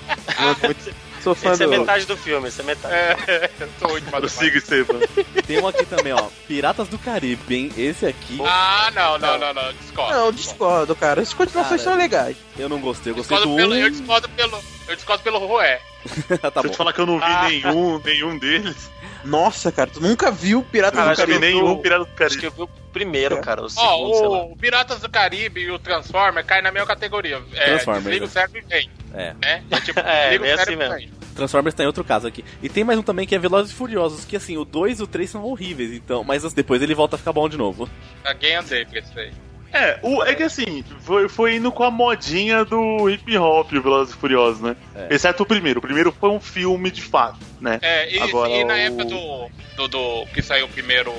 S7: Eu Sou fã
S3: Esse é
S7: do...
S3: metade do filme, esse é metade.
S4: É, eu tô muito maluco.
S2: Prossiga, Estevam.
S5: Tem um aqui também, ó. Piratas do Caribe, hein? Esse aqui
S4: Ah, não, não, não, não. Discordo.
S7: Não, discordo, cara. As continuações
S5: Cara,
S7: são legais.
S5: eu não gostei. Eu gostei
S4: Discordo
S5: do
S4: pelo, eu
S5: 1.
S4: discordo pelo. Eu discordo pelo Roé.
S5: tá
S2: Se eu te falar que eu não vi
S4: Ah.
S2: nenhum, nenhum deles.
S7: Nossa, cara, tu nunca viu Piratas
S3: Cara,
S7: do
S2: nunca vi
S7: Caribe?
S2: nenhum
S3: do-
S2: Pirata do
S3: Acho
S2: Caribe.
S3: que eu vi o primeiro,
S7: É.
S3: cara. O segundo, sei lá.
S4: Ó, o, o Piratas do Caribe e o Transformer caem na mesma categoria. É,
S5: Transformers,
S4: desliga
S5: é.
S4: o cérebro e vem.
S5: É.
S4: Né? É tipo,
S3: É, é assim
S4: e vem.
S5: Transformers tá em outro caso aqui. E tem mais um também que é Velozes e Furiosos, que assim, o 2 e o 3 são horríveis, então, mas depois ele volta a ficar bom de novo.
S4: Alguém andei pra isso aí.
S2: É, o, é que assim, foi, foi indo com a modinha do hip hop, o Velozes e Furiosos, né?
S5: É.
S2: Exceto o primeiro. O primeiro foi um filme de fato, né?
S4: É, e,
S2: Agora
S4: e na
S2: o-
S4: época do, do, do- que saiu o primeiro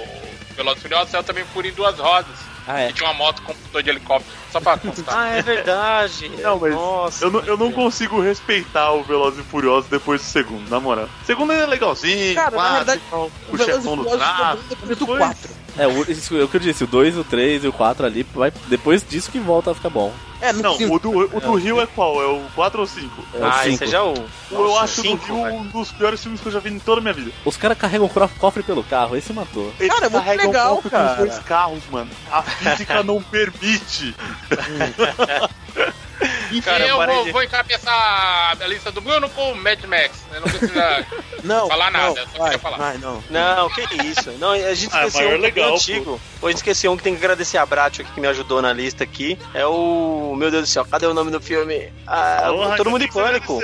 S4: Velozes e Furiosos, saiu também Fúria em Duas Rodas.
S5: Ah, é.
S4: Que tinha uma moto com motor de helicóptero. Só pra constar.
S3: Ah, é verdade.
S2: Não, mas
S3: Nossa.
S2: Eu não, eu não consigo respeitar o Velozes e Furiosos depois do segundo, na moral. O segundo é legalzinho,
S7: Cara, na
S2: clássico,
S7: verdade,
S2: o,
S7: O Velozes e
S2: chefão do tráfico.
S7: 4.
S5: É, o, isso é o que eu disse, o 2, o 3 e o 4 ali, vai, depois disso que volta a ficar bom.
S7: É,
S2: Não,
S7: cinco.
S2: o do, o do Rio é qual? É o 4 ou 5?
S5: É o
S3: Ah, esse
S5: 5.
S3: é já o.
S2: eu acho
S3: cinco,
S2: o do Rio um dos piores filmes que eu já vi em toda a minha vida.
S5: Os caras carregam o cofre pelo carro, esse matou.
S2: Eles
S7: Cara, é muito
S2: carregam
S7: legal, cara.
S2: com os dois carros, mano. A física não permite.
S3: Cara,
S4: e eu vou,
S3: de-
S4: vou encabeçar a lista do Bruno com o Mad Max. Eu não precisa.
S7: Não,
S4: falar
S7: não,
S4: nada, só
S7: vai,
S4: queria falar.
S7: vai, não.
S3: Não, que isso. Não, a gente
S2: Ah,
S3: esqueceu um que é
S2: legal,
S3: antigo. Pô, a gente esqueceu um que tem que agradecer a Bratio aqui que me ajudou na lista aqui. É o. Meu Deus do céu, cadê o nome do filme? Ah,
S2: Porra,
S3: Todo mundo em pânico.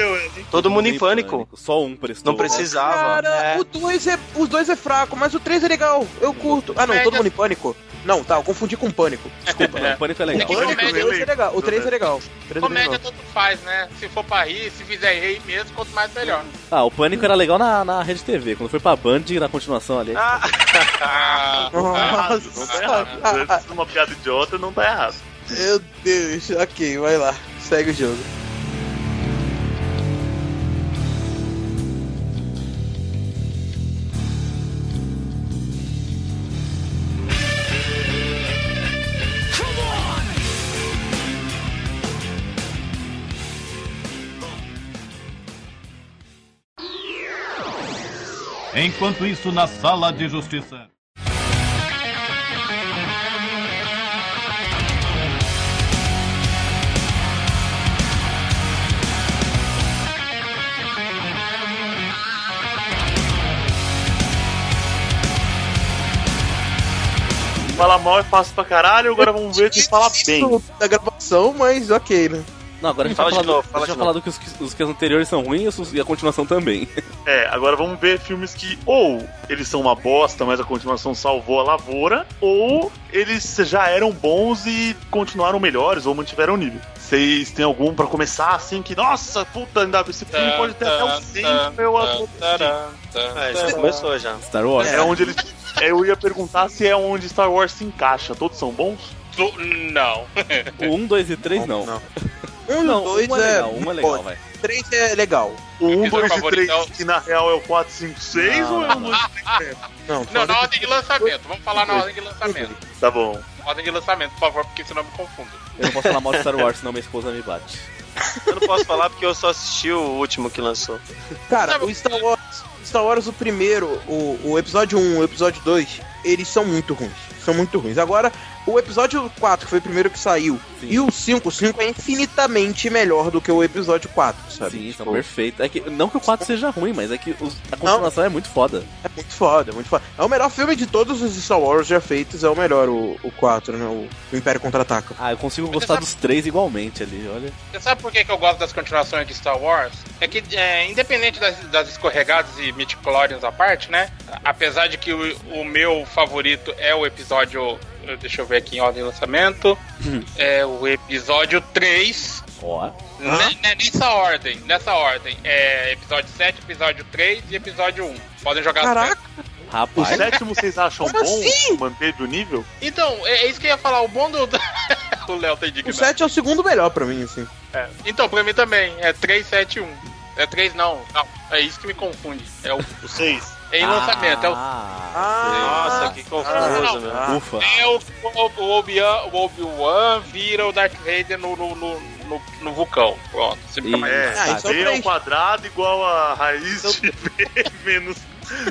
S3: Todo mundo em pânico.
S5: Só um prestou.
S3: Não precisava.
S7: Cara,
S3: É.
S7: o dois é, os dois é fraco, mas o 3 é legal. Eu curto. Ah, não, todo mundo em pânico? Não, tá, eu confundi com pânico. Desculpa.
S5: Não, o pânico é
S4: É
S5: legal.
S7: Pânico, o
S4: comédia-
S7: 2 é legal. O 3 é legal. É
S4: Comédia
S7: legal.
S4: tanto faz, né? Se for pra rir, se fizer rir mesmo, quanto mais melhor.
S5: Ah, o pânico era legal na, na Rede TV. Quando foi pra Band, na continuação ali.
S3: Ah,
S4: Ah,
S2: Não tá errado, não
S7: Nossa.
S2: tá errado. Se é uma piada idiota, não tá errado.
S7: Meu Deus, ok, vai lá. Segue o jogo.
S8: Enquanto isso, na sala de justiça.
S2: Falar mal é fácil pra caralho, agora vamos ver quem fala bem.
S7: Da gravação, mas ok, né?
S5: Não, agora a gente
S3: Fala
S5: vai
S3: de novo,
S5: do,
S3: fala
S5: a gente
S3: de
S5: vai falar do que os, que os que os anteriores são ruins e a continuação também.
S2: É, agora vamos ver filmes que ou eles são uma bosta, mas a continuação salvou a lavoura, ou eles já eram bons e continuaram melhores ou mantiveram o nível. Vocês têm algum pra começar assim que, nossa, puta, ainda esse filme pode ter até um 100 pra eu
S3: é, já começou já.
S5: Star Wars.
S2: É onde eles. Eu ia perguntar se é onde Star Wars se encaixa. Todos são bons?
S4: Não.
S5: O 1, 2 e 3 não.
S7: Não. Um e
S5: Não,
S7: o dois
S5: um é
S7: é.
S5: legal, um é legal, vai.
S7: Três é legal.
S2: O 1,
S4: Episódio
S2: 2 e
S4: favorito
S2: 3,
S4: é o-
S2: que na real é o 4, 5, 6
S5: Não,
S2: ou é o 2 e 3
S7: Não,
S4: Não, na ordem de lançamento. Vamos falar na ordem de lançamento.
S2: Tá bom.
S4: Ordem de lançamento, por favor, porque senão eu me confundo.
S5: Eu não posso falar mal de Star Wars, senão minha esposa me bate.
S3: Eu não posso falar porque eu só assisti o último que lançou.
S7: Cara,
S4: Não,
S7: o Star Wars, Star Wars, o primeiro, o, o episódio 1, o episódio 2, eles são muito ruins. São muito ruins. Agora, o episódio 4, que foi o primeiro que saiu,
S5: Sim.
S7: e o 5, o 5 é infinitamente melhor do que o episódio 4, sabe?
S5: Sim,
S7: Tipo,
S5: são perfeitos. É que, não que o 4 seja ruim, mas é que os- a continuação é muito foda.
S7: É muito foda, é muito foda. É o melhor filme de todos os Star Wars já feitos, é o melhor, o, o 4, né? O, o Império Contra-Ataca.
S5: Ah, eu consigo gostar
S4: essa-
S5: dos três igualmente ali, olha.
S4: Você sabe por que, que eu gosto das continuações de Star Wars? É que, é, independente das, das escorregadas e midichlorians à parte, né? Apesar de que o, o meu favorito é o episódio. Deixa eu ver aqui em ordem de lançamento. Hum. É o episódio 3.
S5: Ó.
S4: Né, né, nessa ordem, nessa ordem. É episódio 7, episódio 3 e episódio 1. Podem jogar
S7: Caraca!
S5: Rapaz.
S2: O sétimo vocês acham
S7: Como
S2: bom
S7: assim?
S2: manter do nível?
S4: Então, é, é, isso que eu ia falar. O bom do. o Léo tem
S7: dica.
S4: O
S7: 7 é o segundo melhor pra mim, assim.
S4: É. Então, pra mim também. É 3, 7, 1. É 3 não. Não, é isso que me confunde. É o 6. Em ah, lançamento, é o.
S5: Ah,
S3: Nossa, que confuso, né?
S7: Ah,
S5: Ufa.
S4: É o, o, o Obi-Wan Obi vira o Darth Vader no, no, no, no, no vulcão. Pronto. Você fica mais.
S2: É,
S7: ah,
S2: quadrado igual a raiz então... de V menos.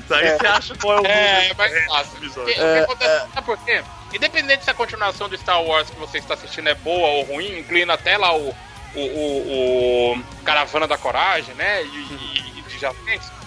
S2: Daí é. você acha qual é o
S4: É, é mais fácil. É, acontece, Sabe por quê? Independente se a continuação do Star Wars que você está assistindo é boa ou ruim, incluindo até lá o, o, o, o Caravana da Coragem, né? E, e, e já.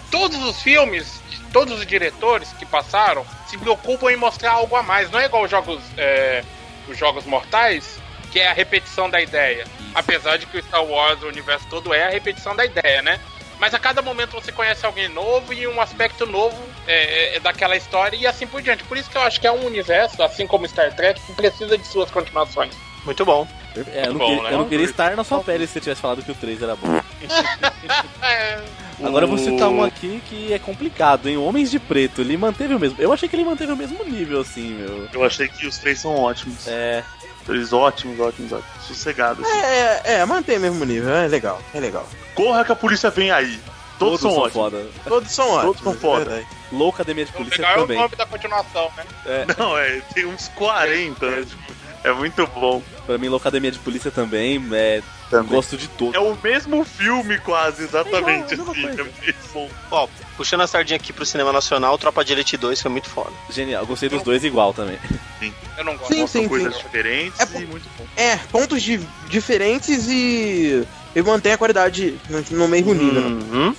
S4: Todos os filmes todos os diretores que passaram se preocupam em mostrar algo a mais. Não é igual os jogos, é, os jogos mortais, que é a repetição da ideia. Apesar de que o Star Wars, o universo todo é a repetição da ideia, né? Mas a cada momento você conhece alguém novo e um aspecto novo é, é, daquela história e assim por diante. Por isso que eu acho que é um universo, assim como Star Trek, que precisa de suas continuações.
S3: Muito bom.
S5: É, eu não,
S4: Bom,
S5: queria,
S4: né?
S5: eu não queria estar na sua pele se você tivesse falado que o 3 era bom.
S4: É,
S5: Agora eu vou citar um aqui que é complicado, hein? Homens de Preto, ele manteve o mesmo. Eu achei que ele manteve o mesmo nível, assim, meu.
S2: Eu achei que os três são ótimos.
S5: É.
S2: Três ótimos, ótimos, ótimos. Sossegados. assim.
S7: É, é, mantém o mesmo nível, é legal, é legal.
S2: Corra que a polícia vem aí. Todos, são, ótimos.
S5: foda.
S7: Todos são ótimos.
S2: Todos são foda.
S7: é.
S5: Louca Academia de
S4: o
S5: Polícia
S4: legal é o
S5: também.
S4: nome da continuação, né?
S2: Não, é, tem uns 40, né? Tipo, é muito bom.
S5: Pra mim, Louca Academia de Polícia também, é.
S2: Também.
S5: Gosto de todo.
S2: É o mesmo filme, quase, exatamente
S5: É igual, a
S2: assim. É mesmo.
S3: Ó, puxando a sardinha aqui pro cinema nacional, Tropa de Elite 2 foi muito foda.
S5: Genial, gostei dos dois igual também.
S4: Eu não gosto.
S7: Sim, sim,
S2: coisas
S7: sim.
S2: diferentes
S7: É
S2: e muito bom.
S7: É, pontos de, diferentes e. E mantém a qualidade no, mesmo nível. né?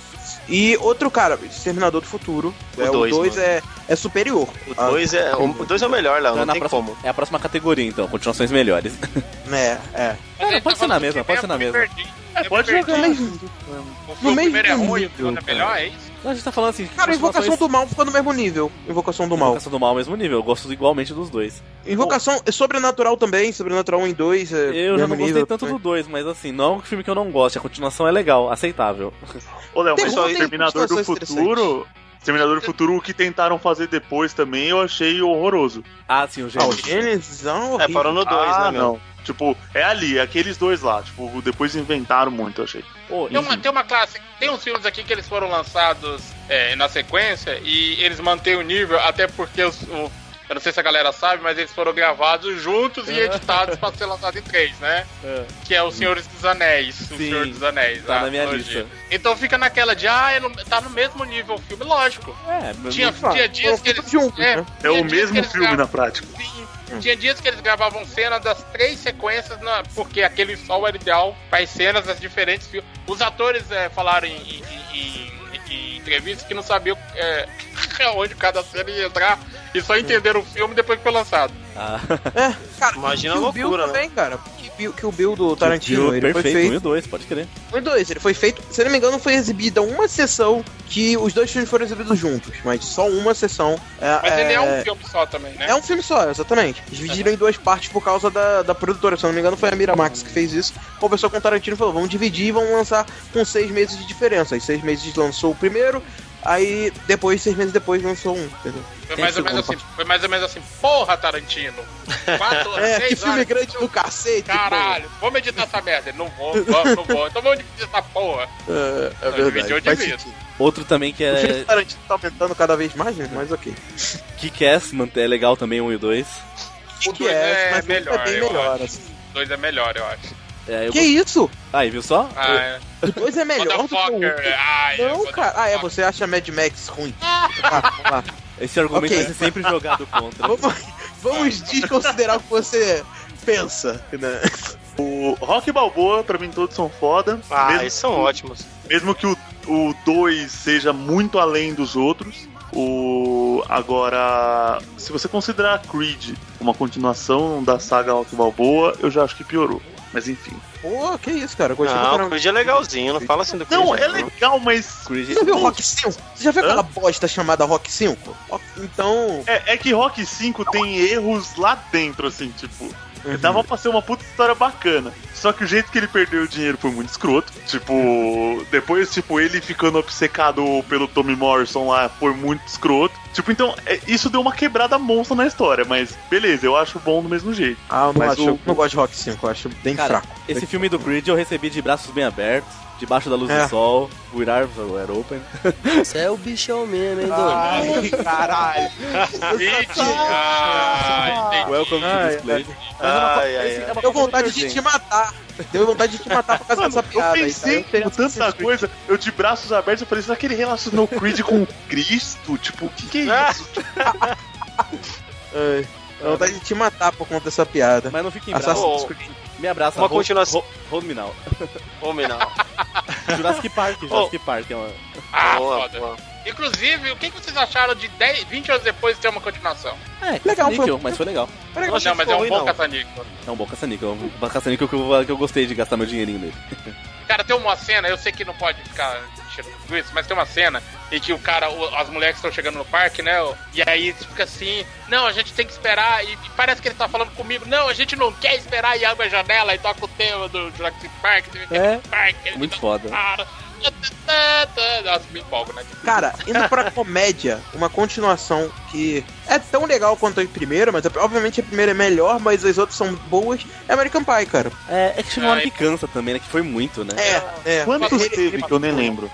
S7: E outro cara, Exterminador do Futuro.
S3: O
S7: é,
S3: dois,
S7: o 2
S3: mano.
S7: é, é superior.
S3: O 2 é, o dois é o melhor, Léo,
S5: Então,
S3: não
S5: na
S3: tem
S5: próxima-
S3: como.
S5: É a próxima categoria, então, continuações melhores.
S7: É, é.
S4: Ele
S5: pode ser na mesma,
S4: que
S5: pode ser na mesma.
S4: Eu
S2: pode jogar.
S4: O,
S7: No mesmo
S4: primeiro é ruim, o segundo é melhor, é isso?
S5: A gente tá falando assim.
S7: cara, Invocação
S5: continuações-
S7: do Mal ficou no mesmo nível. Invocação do Mal.
S5: Invocação do Mal mesmo nível. Eu gosto igualmente dos dois.
S7: Invocação é Sobrenatural também, Sobrenatural 1 e 2. É
S5: Eu já não gostei
S7: nível
S5: tanto
S7: também.
S5: do 2, mas assim, não é um filme que eu não gosto. A continuação é legal, aceitável.
S2: Ô, Léo, mas
S7: tem
S2: Exterminador do Futuro. Exterminador do Futuro, o que tentaram fazer depois também, eu achei horroroso.
S5: Ah, sim, o
S7: Ah, o
S5: Gênesis.
S7: Gênesis é um
S3: É,
S7: horrível.
S3: parou no 2,
S2: ah,
S3: né, meu?
S2: não. Tipo, é ali, é aqueles dois lá. Tipo, depois inventaram muito, eu achei.
S5: Pô,
S4: Tem uma, tem uma classe, tem uns filmes aqui que eles foram lançados é, na sequência e eles mantêm o nível, até porque os, o, eu não sei se a galera sabe, mas eles foram gravados juntos e editados pra ser lançado em três, né?
S5: É.
S4: Que é o Senhores dos Anéis. O
S5: Sim,
S4: Senhor dos Anéis.
S5: tá
S4: a
S5: na minha lista.
S4: Então fica naquela de, ah, é no- tá no mesmo nível o filme, lógico.
S5: É,
S4: Tinha,
S5: não-
S4: tinha dias que eles.
S7: juntos,
S4: é,
S7: né?
S2: É
S4: tinha
S2: o mesmo filme na prática.
S4: Sim. Tinha dias que eles gravavam cenas das três sequências, na- porque aquele sol era ideal para as cenas das diferentes filmes. Os atores é, falaram em, em- em- em entrevistas que não sabiam é, onde cada cena ia entrar e só entenderam o filme depois que foi lançado.
S5: Ah,
S7: É, cara,
S3: Imagina a
S7: Bill
S3: loucura, né?
S7: também, cara. Que Bill, que o Bill do Tarantino,
S5: Viu?
S7: ele foi
S5: perfeito, e
S7: feito.
S5: o dois, pode crer.
S7: Foi dois, ele foi feito, se não me engano, foi exibida uma sessão que os dois filmes foram exibidos juntos, mas só uma sessão. É,
S4: Mas ele é um
S7: é-
S4: filme só também, né?
S7: É um filme só, exatamente. Dividiram em duas partes por causa da, da produtora. Se eu não me engano, foi a Miramax que fez isso. Conversou com o Tarantino e falou: vamos dividir e vamos lançar com seis meses de diferença. Aí seis meses lançou o primeiro, aí depois, seis meses depois, lançou um. Entendeu?
S4: Foi mais, ou menos assim, foi mais ou menos assim, porra, Tarantino. Quatro,
S7: É,
S4: seis
S7: que filme
S4: horas,
S7: grande do cacete.
S4: Caralho, vamos editar essa merda. Não vou, vamos, não vou. Então vamos dividir essa porra.
S7: É, é
S4: Não,
S7: verdade.
S4: dividiu.
S5: Outro também que
S7: O filme
S5: é
S7: do Tarantino tá aumentando cada vez mais, né? mas ok.
S5: Kick-Ass, mantém- é legal também, um e o dois.
S4: Dois
S7: que é,
S4: é melhor,
S7: é bem melhor.
S4: acho.
S7: assim.
S4: O dois é melhor, eu acho.
S5: É, eu
S7: Que
S5: gost-
S7: isso?
S5: Aí, viu só?
S4: Ah, é.
S7: O dois é melhor do que o.
S4: Ai,
S7: Não, cara. Ah, é, você acha Mad Max ruim. Ah, lá.
S5: Esse argumento
S7: Ok.
S5: vai ser sempre jogado contra.
S7: Vamos, vamos desconsiderar o que você pensa, né?
S2: O Rock Balboa, pra mim, todos são foda.
S3: Ah,
S2: mesmo,
S3: eles são ótimos.
S2: mesmo que o 2 seja muito além dos outros. O agora, se você considerar Creed uma continuação da saga Rock Balboa, eu já acho que piorou. Mas enfim.
S7: Pô, que isso, cara. eu Gostei pra
S3: Não, o. Creed é legalzinho, não fala assim do Creed.
S2: Não, é legal, mas
S5: Creed-
S7: Você já viu Rock 5? Você já viu
S2: Hã?
S7: aquela bosta chamada Rock 5? Rock- Então.
S2: é, é que Rock 5 tem erros lá dentro, assim, tipo.
S7: Uhum.
S2: Dava pra ser uma puta história bacana. Só que o jeito que ele perdeu o dinheiro foi muito escroto. Tipo, depois, tipo, ele ficando obcecado pelo Tommy Morrison lá foi muito escroto. Tipo, então, é- isso deu uma quebrada monstra na história, mas beleza, eu acho bom do mesmo jeito.
S7: Ah, eu não,
S2: Mas
S7: acho,
S2: o-
S7: não gosto de Rock 5, eu acho bem
S5: Cara,
S7: fraco.
S5: esse filme do Creed eu recebi de braços bem abertos, debaixo da luz
S7: É.
S5: do sol, with arms were open.
S9: Você é o bichão mesmo, hein, Dom?
S7: Ai, caralho.
S4: Ah, entendi.
S5: Welcome to
S7: Ai,
S5: this place.
S3: Ai, ai, ai.
S7: Deu vontade de te matar. Deu vontade de te matar por causa dessa
S2: Eu
S7: piada. aí, tá?
S2: pensei
S7: Eu tenho
S2: com tanta coisa, eu de braços abertos, eu falei, será que ele relacionou Creed com Cristo? Tipo, o que, que é isso?
S7: Ai, Deu vontade de te matar por conta dessa piada.
S5: Mas não fique
S7: Assassin's
S5: braços.
S7: Creed.
S5: Me abraça.
S3: Uma
S5: hold-
S3: continuação.
S5: hold- Hold me now.
S3: Não.
S5: Jurassic Park, Jurassic Park é uma...
S4: Ah,
S3: Boa,
S4: foda.
S3: boa.
S4: Inclusive, o que vocês acharam de 10, 20 anos depois ter uma continuação?
S5: É,
S7: Legal, foi-
S5: mas foi legal.
S3: Achei
S4: não,
S3: que
S4: mas é um bom
S3: não.
S4: caça-níquel.
S5: É um bom caça-níquel. É um caça-níquel que eu, que eu gostei de gastar meu dinheirinho nele.
S4: Cara, tem uma cena, eu sei que não pode ficar tirando tudo isso, mas tem uma cena em que o cara, o- as mulheres estão chegando no parque, né? E aí fica assim, não, a gente tem que esperar, e, e parece que ele tá falando comigo, não, a gente não quer esperar, e abre a janela e toca o tema do Jurassic Park,
S5: É,
S4: Park,
S5: muito foda.
S4: Cara, nossa, me empolgo, né?
S7: Cara, indo pra comédia, uma continuação que é tão legal quanto a primeira, mas obviamente a primeira é melhor, mas as outras são boas, é American Pie, cara.
S5: É, é que chegou uma hora
S4: Ah,
S5: que cansa também, né? Que foi muito, né?
S7: É, é.
S2: Quantos teve que eu nem lembro?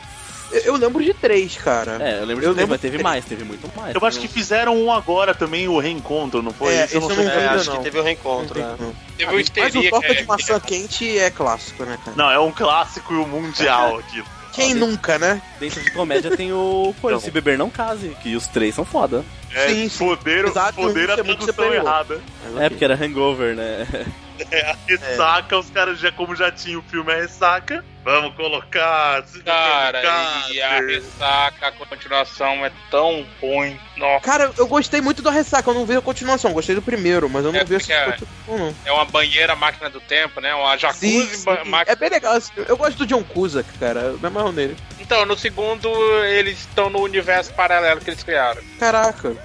S7: Eu, eu lembro de três, cara.
S5: É, eu lembro
S7: Eu
S5: de ter,
S7: lembro
S5: mas teve mais, teve muito mais.
S2: Eu acho que fizeram um agora também, o reencontro, não foi?
S7: É,
S2: Isso eu não sei.
S7: não
S3: É,
S7: ainda
S3: acho
S7: não.
S3: que teve um reencontro, né?
S7: Não.
S4: Teve o
S7: Mas o Torta de
S4: é-
S7: maçã quente é clássico, né, cara?
S2: Não, é um clássico mundial aquilo.
S7: Quem nunca, né?
S5: Dentro de comédia tem o Coisa,
S2: Não.
S5: Se Beber Não Case, que os três são foda.
S2: É,
S7: Sim, sim.
S2: poder,
S7: Exato,
S2: poder a
S7: é
S2: tradução errada.
S5: É, porque era hangover, né?
S2: É, a ressaca, os caras já, como já tinha o filme a ressaca, vamos colocar.
S4: Cara,
S2: colocar,
S4: e a ressaca, a continuação é tão ruim. Nossa,
S7: Cara, eu gostei muito do Ressaca, eu não vi a continuação, gostei do primeiro, mas eu não
S4: É,
S7: vi essa
S4: é-
S7: continuação,
S4: é uma banheira máquina do tempo, né? Uma
S7: Sim,
S4: jacuzzi ba-
S7: sim.
S4: máquina
S7: É bem legal. filme. Eu gosto do John Cusack, cara. Eu me amarro nele.
S4: Então, no segundo, eles estão no universo paralelo que eles criaram.
S7: Caraca,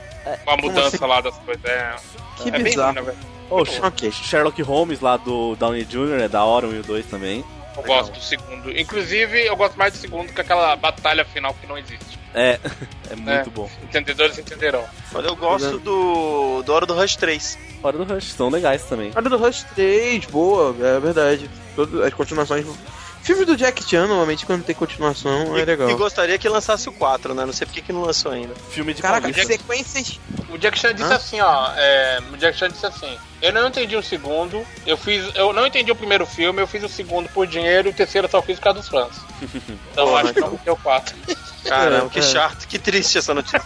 S4: Com a mudança
S7: assim?
S4: lá das coisas. É,
S7: que
S4: é bem
S7: bizarro.
S4: ruim, né, velho?
S5: Ô,
S7: Ok.
S5: Sherlock Holmes lá do Downey Jr. é da hora, um e o dois também.
S4: Eu gosto do segundo. Inclusive, eu gosto mais do segundo que aquela batalha final que não existe.
S5: É, é muito
S4: É.
S5: bom.
S4: Entendedores entenderão.
S3: Mas eu gosto do, do Hora do Rush 3.
S5: Fora do Rush, são legais também.
S7: Olha do Rush 3, boa, é verdade. Todas as continuações. Filme do Jack Chan, normalmente, quando tem continuação, é
S3: E,
S7: legal.
S3: e gostaria que lançasse o 4, né? Não sei porque que não lançou ainda.
S5: Filme de
S7: Caraca,
S5: paulista.
S7: sequências.
S4: O Jack Chan disse
S7: Hã?
S4: assim, ó. É, o Jack Chan disse assim: Eu não entendi o segundo, eu fiz. Eu não entendi o primeiro filme, eu fiz o segundo por dinheiro e o terceiro eu só fiz por causa dos fãs. Então
S3: Porra,
S4: acho que não vou ter o quatro.
S3: Caramba,
S7: É,
S3: que
S7: é.
S3: chato, que triste essa notícia.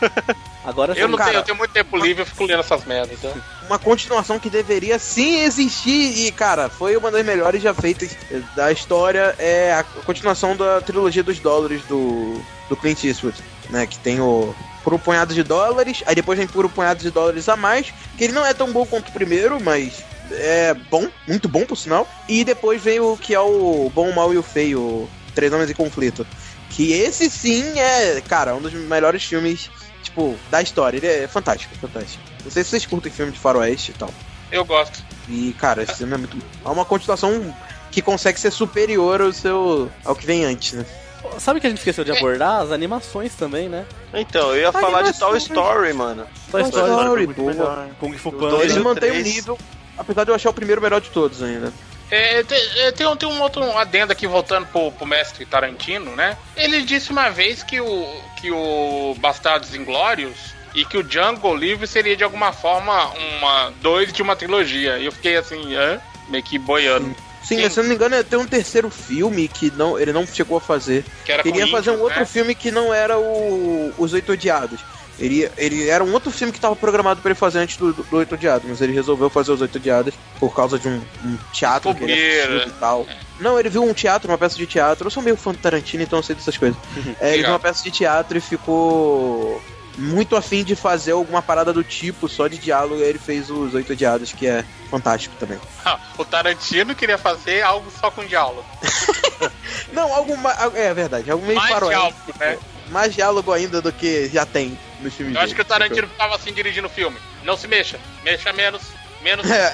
S5: Agora
S4: Eu não
S7: Cara-
S4: tenho, eu tenho muito tempo livre, eu fico lendo essas merdas, então.
S7: Uma continuação que deveria sim existir e, cara, foi uma das melhores já feitas da história. É a continuação da trilogia dos dólares do, do Clint Eastwood, né? Que tem o por um punhado de dólares, aí depois vem por um punhado de dólares a mais, que ele não é tão bom quanto o primeiro, mas é bom, muito bom por sinal. E depois vem o que é o Bom, o Mal e o Feio, Três Homens em Conflito. Que esse sim é, cara, um dos melhores filmes, tipo, da história. Ele é fantástico, fantástico. Não sei se vocês curtem filme de faroeste e tal.
S4: Eu gosto.
S7: E, cara, esse filme é muito. É uma continuação que consegue ser superior ao seu. ao que vem antes, né?
S5: Sabe o que a gente esqueceu de abordar? As animações também, né?
S3: Então, eu ia falar de Toy. Story, mano.
S5: Toy
S7: Toy
S5: Story,
S7: Story,
S2: muito
S7: boa.
S2: melhor.
S5: Kung Fu Panda.
S3: dois
S7: Eles
S3: o
S7: mantêm o
S3: três.
S7: nível, apesar de eu achar o primeiro melhor de todos ainda.
S4: É, tem, é, tem um, tem um outro adendo aqui, voltando pro, pro mestre Tarantino, né? Ele disse uma vez que o, que o Bastardos Inglórios e que o Django Livre seria de alguma forma uma dois de uma trilogia. E eu fiquei assim, hã? Meio que boiando.
S7: Sim,
S4: Sim.
S7: mas se eu não me engano, tem um terceiro filme que não, ele não chegou a fazer.
S4: Que era
S7: Queria fazer um outro
S4: né?
S7: filme que não era o Os Oito Odiados. Ele, ele era um outro filme que tava programado pra ele fazer antes do, do, do Oito Odiados, mas ele resolveu fazer os Oito Odiados por causa de um, um teatro que ele e tal. Não, ele viu um teatro, uma peça de teatro. Eu sou meio fã do Tarantino, então eu sei dessas coisas. É, ele viu uma peça de teatro e ficou muito afim de fazer alguma parada do tipo, só de diálogo, e aí ele fez os Oito Odiados, que é fantástico também.
S4: o Tarantino queria fazer algo só com diálogo.
S7: Não, algo mais. É verdade, algo meio
S4: Mais
S7: faroeste.
S4: diálogo, né?
S7: Mais diálogo ainda do que já tem nos filmes
S4: Eu acho que o
S7: dele.
S4: Tarantino ficava assim dirigindo o filme. Não se mexa. Mexa menos. Menos.
S7: É.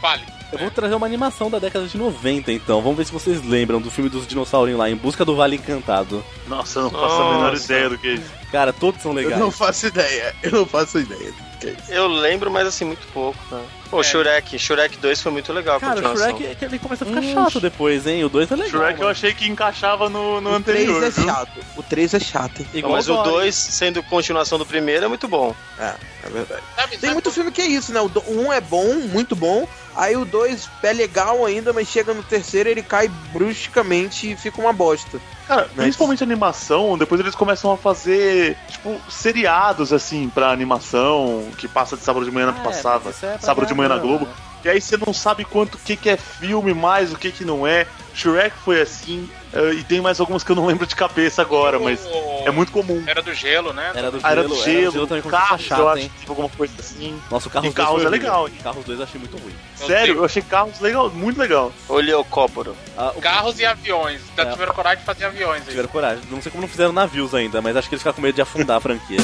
S4: Fale.
S5: Eu vou trazer uma animação da década de 90, então. Vamos ver se vocês lembram do filme dos dinossaurinhos lá, Em Busca do Vale Encantado.
S2: Nossa, eu não faço a menor
S3: Nossa.
S2: ideia do que é isso.
S5: Cara, todos são
S7: Eu
S5: legais.
S7: não faço ideia, eu não faço ideia do que é isso.
S3: Eu lembro, mas assim, muito pouco. Né? Pô,
S4: É.
S3: Shurek. Shurek 2 foi muito legal a
S5: Cara, o. Shrek é que ele começa a ficar chato depois, hein? O 2 é legal.
S2: Shrek eu
S5: mano.
S2: achei que encaixava no, no
S7: O 3
S2: anterior.
S7: é
S2: viu?
S7: chato. O 3 é chato?
S5: Igual
S3: mas o
S5: Dory.
S3: 2, sendo continuação do primeiro, é muito bom.
S7: É, é verdade.
S4: Sabe,
S7: Tem
S4: sabe
S7: muito filme que é isso, né? O 1 um é bom, muito bom. Aí o 2 é legal ainda, mas chega no terceiro ele cai bruscamente e fica uma bosta.
S2: Cara, principalmente animação, depois eles começam a fazer, tipo, seriados, assim, pra animação, que passa de sábado de manhã
S5: Ah,
S2: na
S5: é,
S2: passava,
S5: é pra
S2: sábado de manhã na Globo.
S5: né?
S2: E aí você não sabe quanto o que, que é filme mais, o que, que não é. Shrek foi assim, eh, e tem mais algumas que eu não lembro de cabeça agora, mas é muito comum.
S4: Era do gelo, né?
S5: Era do
S2: Ah, era
S5: gelo,
S2: do
S5: era do
S2: gelo,
S5: gelo também começou a
S2: carros,
S5: ficar
S2: eu acho
S5: hein?
S2: que tipo alguma coisa assim.
S5: Nossa, o Carros
S2: E Carros
S5: 2 foi
S2: é legal,
S5: horrível. Carros 2 eu achei muito ruim.
S2: Sério, eu achei carros legal, muito legal.
S3: O Leocóporo.
S5: Ah, o-
S4: Carros e aviões. Da
S5: É.
S4: tiveram coragem de fazer aviões aí.
S5: Tiveram coragem. Não sei como não fizeram navios ainda, mas acho que eles ficaram com medo de afundar a franquia.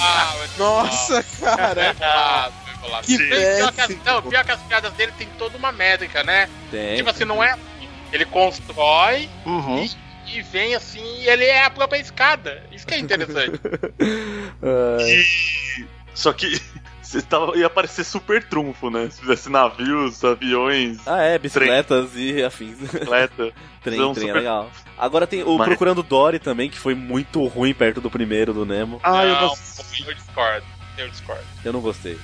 S4: Ah, mas-
S7: Nossa, cara.
S4: Bolado.
S7: Que
S4: Pior que as-. Não, pior que as piadas dele tem toda uma métrica, né?
S5: Tem.
S4: Tipo assim, não é assim. Ele constrói
S3: Uhum.
S4: e, e vem assim, e ele é a própria escada. Isso que é interessante.
S2: E... Só que você tava, ia parecer super trunfo, né? Se fizesse navios, aviões,
S5: ah, é, bicicletas e afins.
S2: bicicleta.
S5: trem, trem, é
S2: super-
S5: legal. Agora tem o
S2: Mas-
S5: Procurando Dory também, que foi muito ruim perto do primeiro do Nemo.
S2: Ah, eu
S4: não... eu discordo. Eu discordo.
S5: Eu não gostei.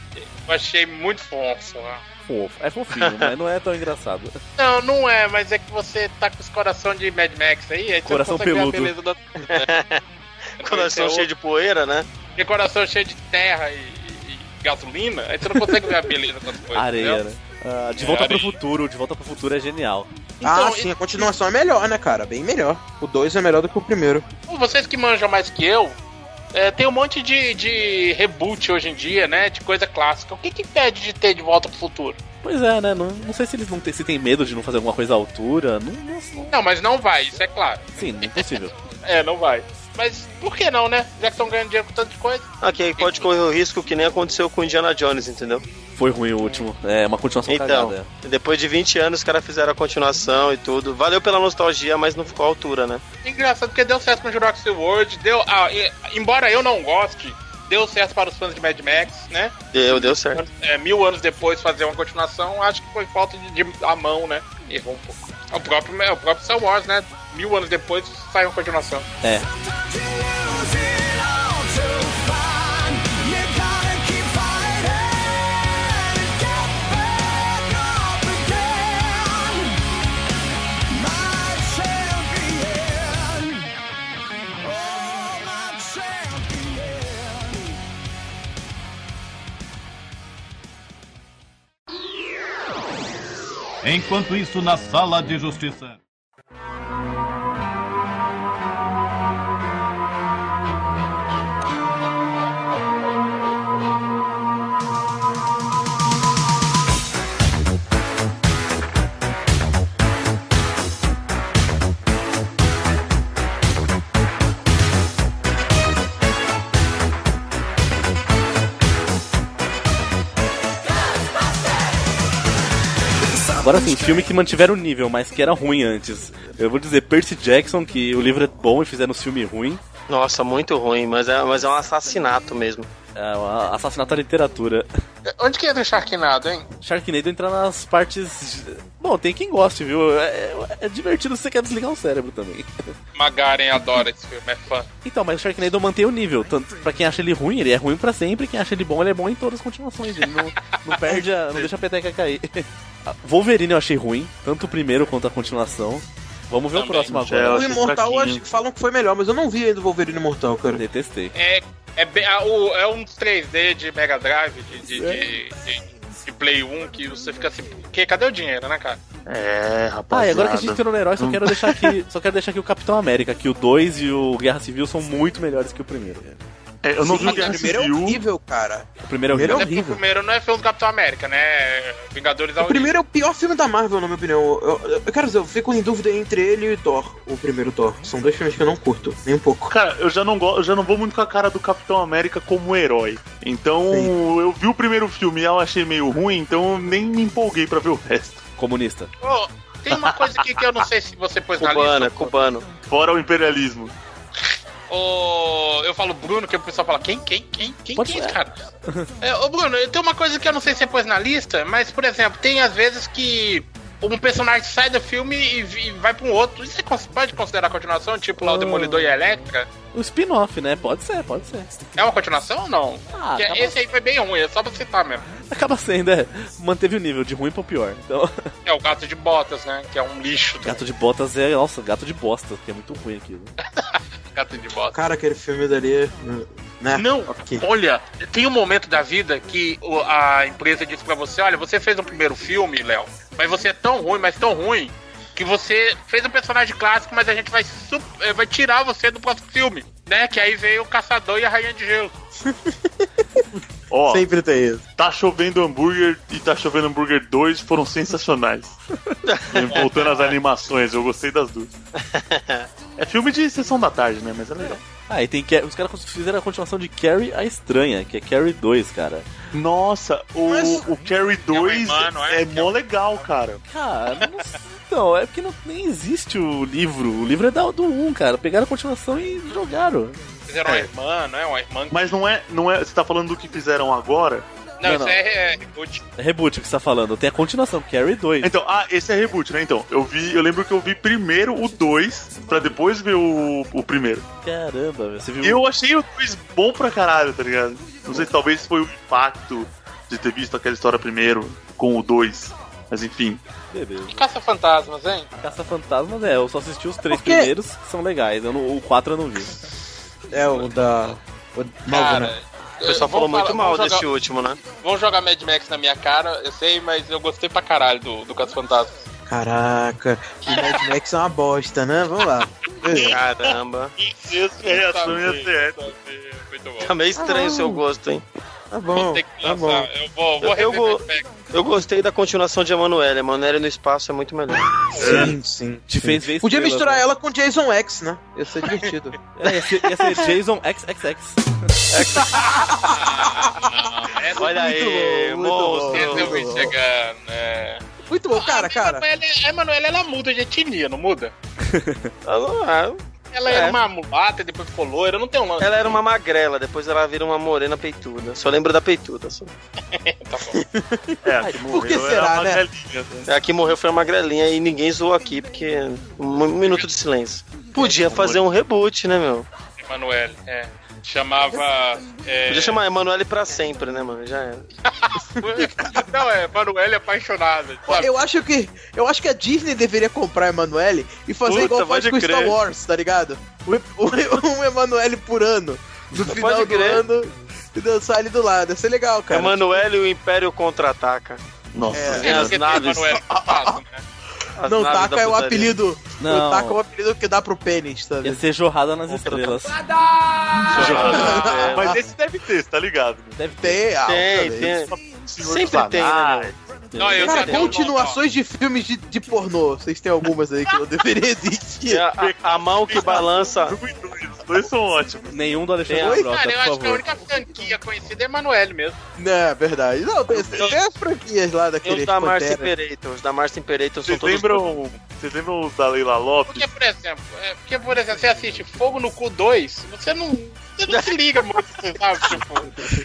S4: Eu achei muito fofo. né?
S5: Fofo. É fofinho, mas não é tão engraçado.
S4: Não, não é, mas é que você tá com esse coração de Mad Max aí, aí você
S5: Coração
S4: não consegue ver a
S5: peludo.
S4: beleza da.
S3: Coração cheio de poeira, né?
S4: de coração cheio de terra e, e- e gasolina, aí você não consegue ver a beleza das coisas.
S5: Areia,
S4: entendeu?
S5: né? Ah, de
S4: É,
S5: volta pro
S4: areia.
S5: futuro, de volta pro futuro é genial.
S7: ah,
S4: Então,
S7: sim, a continuação é melhor, né, cara? Bem melhor. O 2 é melhor do que o primeiro.
S4: Vocês que manjam mais que eu, é, tem um monte de, de reboot hoje em dia, né? De coisa clássica. O que que impede de ter de volta pro futuro?
S5: Pois é, né? Não, não sei se eles não têm, se tem medo de não fazer alguma coisa à altura. Não, não, não-
S4: Não, mas não vai, isso é claro.
S5: sim, impossível.
S4: É, não vai. Mas por que não, né? Já que estão ganhando dinheiro com tanta coisa.
S3: Ok, pode correr o risco que nem aconteceu com Indiana Jones, entendeu?
S5: Foi ruim o último. É uma continuação
S3: Então,
S5: cagada.
S3: depois de 20 anos, os caras fizeram a continuação e tudo. Valeu pela nostalgia, mas não ficou à altura, né?
S4: Engraçado porque deu certo com Jurassic World, deu. ah, e- embora eu não goste, deu certo para os fãs de Mad Max, né?
S3: Deu, deu certo.
S4: É, mil anos depois fazer uma continuação, acho que foi falta de, de a mão, né? Errou um pouco. O próprio, o próprio Star Wars, né? Mil anos depois saiu uma continuação.
S5: É.
S8: Enquanto isso, na sala de justiça.
S5: Agora sim, filme que mantiveram o nível, mas que era ruim antes. Eu vou dizer Percy Jackson, que o livro é bom e fizeram um filme ruim.
S3: Nossa, muito ruim, mas é, mas é um assassinato mesmo.
S5: É, assassinato à literatura.
S4: Onde que entra o Sharknado, hein?
S5: Sharknado entra nas partes. Bom, tem quem goste, viu? É, é- é divertido se você quer desligar o cérebro também.
S4: Magaren adora esse filme, é fã.
S5: Então, mas o Sharknado mantém o nível. Tanto pra quem acha ele ruim, ele é ruim pra sempre. Quem acha ele bom, ele é bom em todas as continuações. Ele não, não perde a, não deixa a peteca cair. Wolverine eu achei ruim, tanto o primeiro quanto a continuação. Vamos ver o
S4: Também.
S5: próximo
S2: Já
S5: agora.
S7: O Imortal, acho que falam que foi melhor, mas eu não vi ainda o Wolverine Imortal, cara.
S5: Detestei.
S4: É, é, bem- ah, o- é um 3D de Mega Drive, de, de, de, de- de Play 1, que você fica assim, que, cadê o dinheiro, né, cara?
S2: É, rapaz.
S5: Ah, e agora que a gente entrou no herói, só quero deixar aqui, só quero deixar aqui o Capitão América, que o 2 e o Guerra Civil são muito melhores que o primeiro.
S2: Eu não vi o
S7: o
S2: Guerra
S7: primeiro é
S2: Civil.
S7: horrível, cara.
S5: O primeiro é
S7: O primeiro
S5: horrível.
S7: é horrível.
S4: O primeiro não é filme do Capitão América, né? Vingadores da
S7: O primeiro é o pior filme da Marvel, na minha opinião. Eu, eu, eu quero dizer, eu fico em dúvida entre ele e Thor, o primeiro Thor. São dois filmes que eu não curto, nem um pouco.
S2: Cara, eu já não gosto, eu já não vou muito com a cara do Capitão América como herói. Então,
S7: Sim.
S2: eu vi o primeiro filme e eu achei meio ruim, então eu nem me empolguei pra ver o resto.
S5: Comunista.
S4: Ô, tem uma coisa aqui que eu não sei se você pôs na
S3: Cubana,
S4: lista.
S3: cubano.
S2: Fora o imperialismo.
S4: Ô, eu falo Bruno, que o pessoal fala, quem, quem, quem, quem,
S5: Pode
S4: quem,
S5: ser.
S4: cara? É, ô, Bruno, tem uma coisa que eu não sei se você pôs na lista, mas, por exemplo, tem às vezes que um personagem sai do filme e, vai pra um outro. Isso você cons- pode considerar continuação? Tipo lá o Demolidor e a Electra?
S5: O spin-off, né? Pode ser, pode ser.
S4: É uma continuação ou não?
S5: Ah,
S4: Porque
S5: acaba,
S4: Esse aí foi bem ruim, é só pra citar mesmo.
S5: acaba sendo, é. Manteve o nível de ruim pro pior. Então,
S4: É o Gato de Botas, né? Que é um lixo
S5: gato de botas é. Nossa, gato de bosta, que é muito ruim aquilo.
S4: Gato de Botas.
S7: Cara, aquele filme dali. Né?
S4: Não,
S7: Ok.
S4: olha, tem um momento da vida que a empresa diz pra você, olha, você fez um primeiro filme, Léo, mas você é tão ruim, mas tão ruim, que você fez um personagem clássico, mas a gente vai, eh, vai tirar você do próximo filme, né? Que aí veio o Caçador e a Rainha de Gelo.
S2: Ó,
S7: Sempre tem isso.
S2: tá chovendo hambúrguer e tá chovendo hambúrguer 2 foram sensacionais. Voltando às animações, eu gostei das duas. É filme de sessão da tarde, né? Mas é legal.
S5: Ah, e tem os caras fizeram a continuação de Carrie a Estranha, que é Carrie 2, cara.
S2: Nossa, o,
S7: Mas-
S2: o Carrie 2
S4: irmã, não é?
S2: é mó legal, cara.
S5: Cara, não sei. Então, é porque não, nem existe o livro. O livro é da, do 1, cara. Pegaram a continuação e jogaram.
S4: Fizeram uma
S2: É.
S4: irmã, não é? Uma irmã.
S2: Mas não é, não é. Você tá falando do que fizeram agora?
S4: Não,
S5: não,
S4: isso
S5: não.
S4: é, é reboot.
S5: É reboot que você tá falando. Tem a continuação, Carrie 2.
S2: Então, ah, esse é reboot, né? Então, eu vi, eu lembro que eu vi primeiro o 2 pra depois ver o, o primeiro.
S5: Caramba, você viu.
S2: E eu achei o 2 bom pra caralho, tá ligado? Não sei se talvez foi o impacto de ter visto aquela história primeiro com o 2. Mas enfim.
S5: Beleza.
S4: E Caça-Fantasmas, hein?
S5: Caça-Fantasmas, é. Eu só assisti os três primeiros, que são legais. Eu não- o 4 eu não vi.
S7: É o da. O novo,
S4: Cara,
S7: né?
S3: O pessoal
S4: eh,
S3: falou
S4: vamos
S3: muito
S4: falar-
S3: mal
S4: vamos
S3: desse
S4: jogar-
S3: último, né?
S4: Vamos jogar Mad Max na minha cara, eu sei, mas eu gostei pra caralho do, do Caça-Fantasmas.
S7: Caraca, o Mad Max é uma bosta, né? Vamos lá.
S3: Caramba.
S2: Essa reação ia ser essa.
S4: Muito bom.
S3: Tá meio estranho o seu gosto, hein?
S7: Tá
S4: Vou
S7: bom,
S4: ter que
S7: tá bom.
S4: Eu vou, vou
S3: Eu- vou-. Eu gostei da continuação de Emanuele. Emanuele no espaço é muito melhor.
S7: Sim, sim.
S5: Te fez ver
S7: Podia misturar
S5: né?
S7: ela com Jason X, né? Ia ser divertido.
S5: É, ia, ser, ia ser Jason XXX.
S4: Essa
S3: Olha aí,
S7: bom, muito bom.
S3: monstro.
S4: vi chegando, né?
S7: Muito bom, cara,
S4: A
S7: cara.
S4: Emanuele- A Emanuele, ela muda de etnia, não muda?
S3: Ela,
S4: Ela
S3: É.
S4: era uma mulata, depois ficou loira, não tem um lance.
S3: ela era uma magrela, depois ela vira uma morena peituda. Só lembro da peituda. Só.
S4: Tá bom.
S2: É, a que
S7: Por que
S2: morreu
S7: será,
S2: uma
S7: né?
S2: né?
S3: A que morreu foi a magrelinha e ninguém zoou aqui, porque. Um, um minuto de silêncio. Podia fazer um reboot, né, meu?
S4: Emanuele, é. Chamava. É...
S3: Podia chamar Emanuele pra sempre, né, mano? Já era.
S4: Não, é Emanuele apaixonada. sabe?
S7: Eu acho que eu acho que a Disney deveria comprar Emanuele e fazer
S2: Puta,
S7: igual faz com Star
S2: crer.
S7: Wars, tá ligado? Um, Emanuele por ano. No final
S3: Pode
S7: do
S3: crer.
S7: ano e dançar ali do lado. Ia ser legal, cara.
S3: Emanuele e o Império contra-ataca.
S2: Nossa.
S7: É.
S3: As naves.
S4: Emanuele né?
S3: As
S7: Não, Taka é o apelido.
S5: Não.
S7: O Taka é o apelido que dá pro pênis, tá
S5: Ia ser jorrada nas estrelas.
S3: É,
S2: Mas esse deve ter, tá ligado?
S5: Deve ter.
S7: Tem, ah,
S3: Tem, tem.
S2: Senhor
S3: Sempre tem, né.
S4: Não, eu
S7: Cara, continuações de filmes de, de pornô. Vocês têm algumas aí que não deveriam existir.
S3: É a, a- a mão que balança.
S2: Dois, os dois são ótimos.
S5: Nenhum do Alexandre
S3: Oi?
S5: Frota,
S4: Cara, eu
S5: por
S4: acho que a única franquia conhecida é Emanuele mesmo.
S7: Não, é verdade. Não, tem, tem as franquias lá
S3: Tem
S7: daqueles
S3: os da Marcia. Imperator. Os da Marcia Imperator são todos.
S2: lembram, vocês lembram os da Leila Lopes?
S4: Porque, por exemplo, é, porque, por exemplo, você assiste Fogo no Cu 2, você não. Você não se liga muito, você sabe? Tipo,